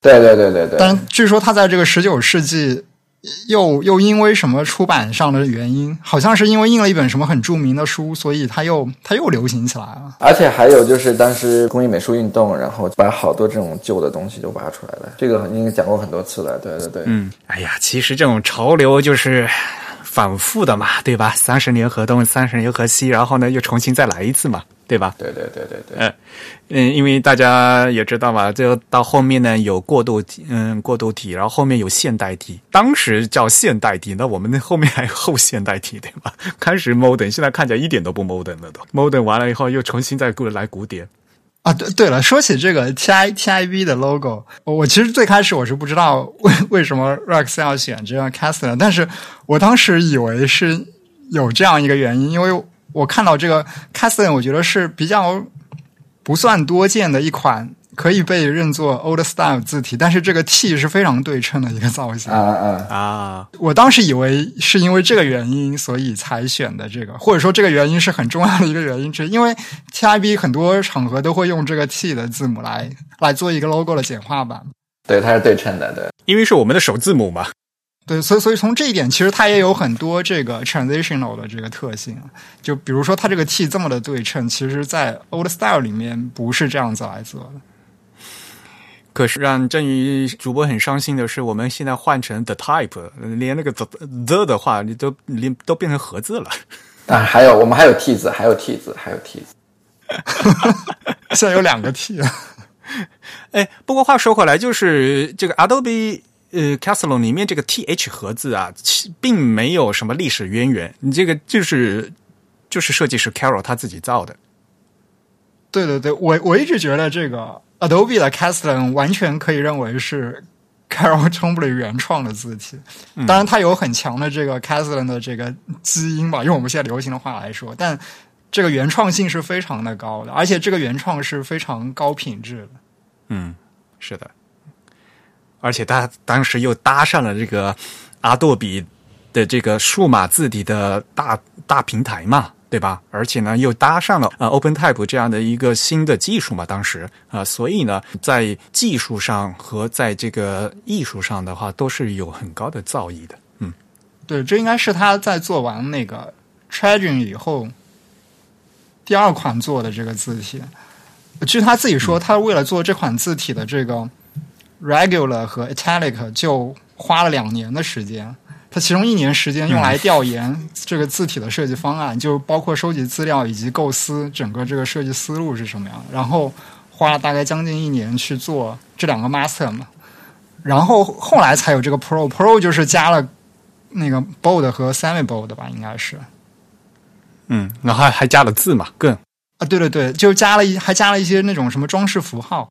对对对对对。但据说他在这个十九世纪又又因为什么出版上的原因，好像是因为印了一本什么很著名的书，所以他又他又流行起来了。而且还有就是当时工艺美术运动，然后把好多这种旧的东西都挖出来了。这个应该讲过很多次了。对对对。嗯，哎呀，其实这种潮流就是。反复的嘛，对吧？三十年河东，三十年河西，然后呢，又重新再来一次嘛。对吧？对对对对对，嗯嗯，因为大家也知道嘛，就到后面呢有过渡体，嗯，过渡体，然后后面有现代体，当时叫现代体，那我们那后面还有后现代体，对吧？(laughs) 开始 modern，现在看起来一点都不 modern 了都，modern 完了以后又重新再过来古典。啊，对对了，说起这个 T I T I B 的 logo，我其实最开始我是不知道为 (laughs) 为什么 Rex 要选这样 Castle，但是我当时以为是有这样一个原因，因为我看到这个 Castle，我觉得是比较不算多见的一款可以被认作 Old Style 字体，但是这个 T 是非常对称的一个造型啊啊啊！啊，我当时以为是因为这个原因，所以才选的这个，或者说这个原因是很重要的一个原因之一。因为 TIB 很多场合都会用这个 T 的字母来来做一个 logo 的简化版。对，它是对称的，对。因为是我们的首字母嘛。对，所以所以从这一点，其实它也有很多这个 transitional 的这个特性。就比如说它这个 T 这么的对称，其实在 Old Style 里面不是这样子来做的。可是让振宇主播很伤心的是，我们现在换成 the type，连那个 the the 的话，你都连都变成盒子了。啊，还有我们还有 T 字，还有 T 字，还有 T 字。(laughs) 现在有两个 T 啊。(laughs) 哎，不过话说回来，就是这个 Adobe 呃 Castle 里面这个 th 盒子啊，其并没有什么历史渊源，你这个就是就是设计师 Carol 他自己造的。对对对，我我一直觉得这个 Adobe 的 Castellan 完全可以认为是 Carol Chombley 原创的字体。当然，它有很强的这个 Castellan 的这个基因吧，用我们现在流行的话来说，但这个原创性是非常的高的，而且这个原创是非常高品质的。嗯，是的，而且他当时又搭上了这个阿杜比的这个数码字体的大大平台嘛，对吧？而且呢，又搭上了呃 OpenType 这样的一个新的技术嘛，当时啊、所以呢，在技术上和在这个艺术上的话，都是有很高的造诣的。嗯，对，这应该是他在做完那个 Tragic 以后第二款做的这个字体。据他自己说，他为了做这款字体的这个 regular 和 italic 就花了两年的时间。他其中一年时间用来调研这个字体的设计方案，就包括收集资料以及构思整个这个设计思路是什么样的。然后花了大概将近一年去做这两个 master 嘛，然后后来才有这个 pro，pro 就是加了那个 bold 和 semi bold 吧，应该是。嗯，然后还还加了字嘛，更啊，对对对，就加了一还加了一些那种什么装饰符号，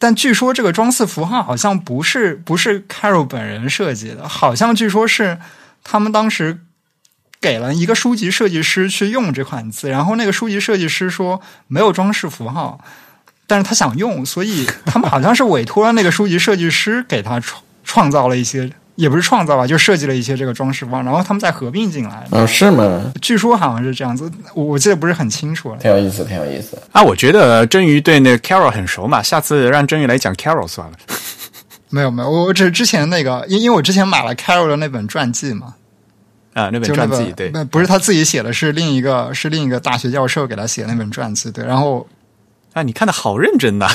但据说这个装饰符号好像不是不是 Carol 本人设计的，好像据说是他们当时给了一个书籍设计师去用这款字，然后那个书籍设计师说没有装饰符号，但是他想用，所以他们好像是委托了那个书籍设计师给他创创造了一些。也不是创造吧，就设计了一些这个装饰方，然后他们再合并进来。哦，是吗？据说好像是这样子，我我记得不是很清楚了。挺有意思，挺有意思。啊，我觉得真鱼对那个 Carol 很熟嘛，下次让真鱼来讲 Carol 算了。没有没有，我我只是之前那个，因因为我之前买了 Carol 的那本传记嘛，啊，那本传记对，不不是他自己写的，是另一个是另一个大学教授给他写的那本传记，对，然后啊，你看的好认真呐，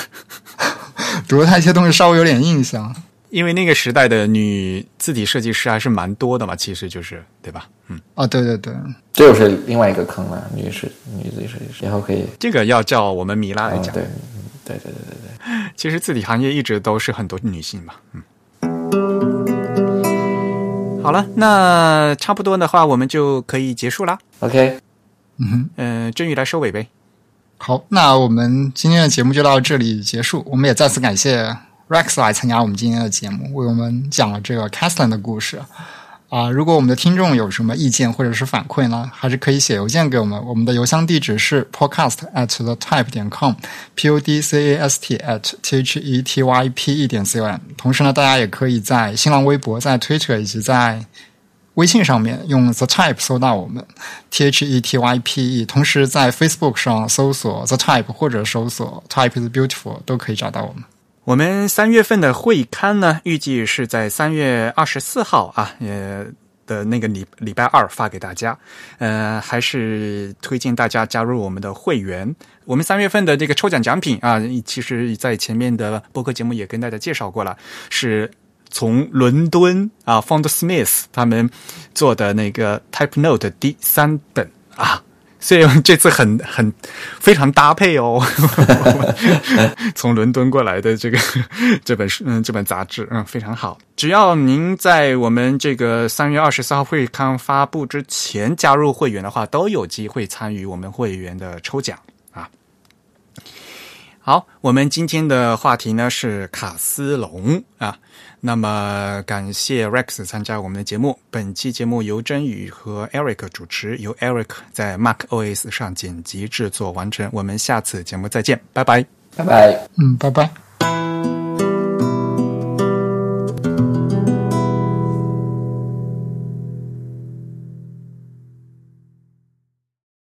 (laughs) 读了他一些东西，稍微有点印象。因为那个时代的女字体设计师还是蛮多的嘛，其实就是对吧？嗯，啊，对对对，这又是另外一个坑了，女士女字体设计师，以后可以。这个要叫我们米拉来嗯，讲。对，嗯对对对对对。其实字体行业一直都是很多女性嘛，嗯。好了，那差不多的话，我们就可以结束啦。OK，嗯哼，嗯、真宇来收尾呗。好，那我们今天的节目就到这里结束。我们也再次感谢 Rex 来参加我们今天的节目，为我们讲了这个 Castlin 的故事。啊、如果我们的听众有什么意见或者是反馈呢，还是可以写邮件给我们。我们的邮箱地址是 podcast at the type 点 com，p o d c a s t at t h e t y p e 点 c o m。同时呢，大家也可以在新浪微博、在 Twitter 以及在微信上面用 The Type 搜到我们 T H E T Y P E，同时在 Facebook 上搜索 The Type 或者搜索 Type is Beautiful 都可以找到我们。我们三月份的会刊呢，预计是在三月二十四号啊，呃的那个礼礼拜二发给大家。呃，还是推荐大家加入我们的会员。我们三月份的这个抽奖奖品啊，其实在前面的播客节目也跟大家介绍过了，是从伦敦啊 Font Smith 他们做的那个 Type Note 第三本啊。所以这次很很非常搭配哦。(laughs) 从伦敦过来的这个这本书，嗯，这本杂志，嗯，非常好。只要您在我们这个三月二十四号会刊发布之前加入会员的话，都有机会参与我们会员的抽奖啊。好，我们今天的话题呢是卡斯隆啊。那么感谢 Rex 参加我们的节目。本期节目由真宇和 Eric 主持，由 Eric 在 Mac OS 上剪辑制作完成。我们下次节目再见，拜拜，拜拜，嗯，拜拜。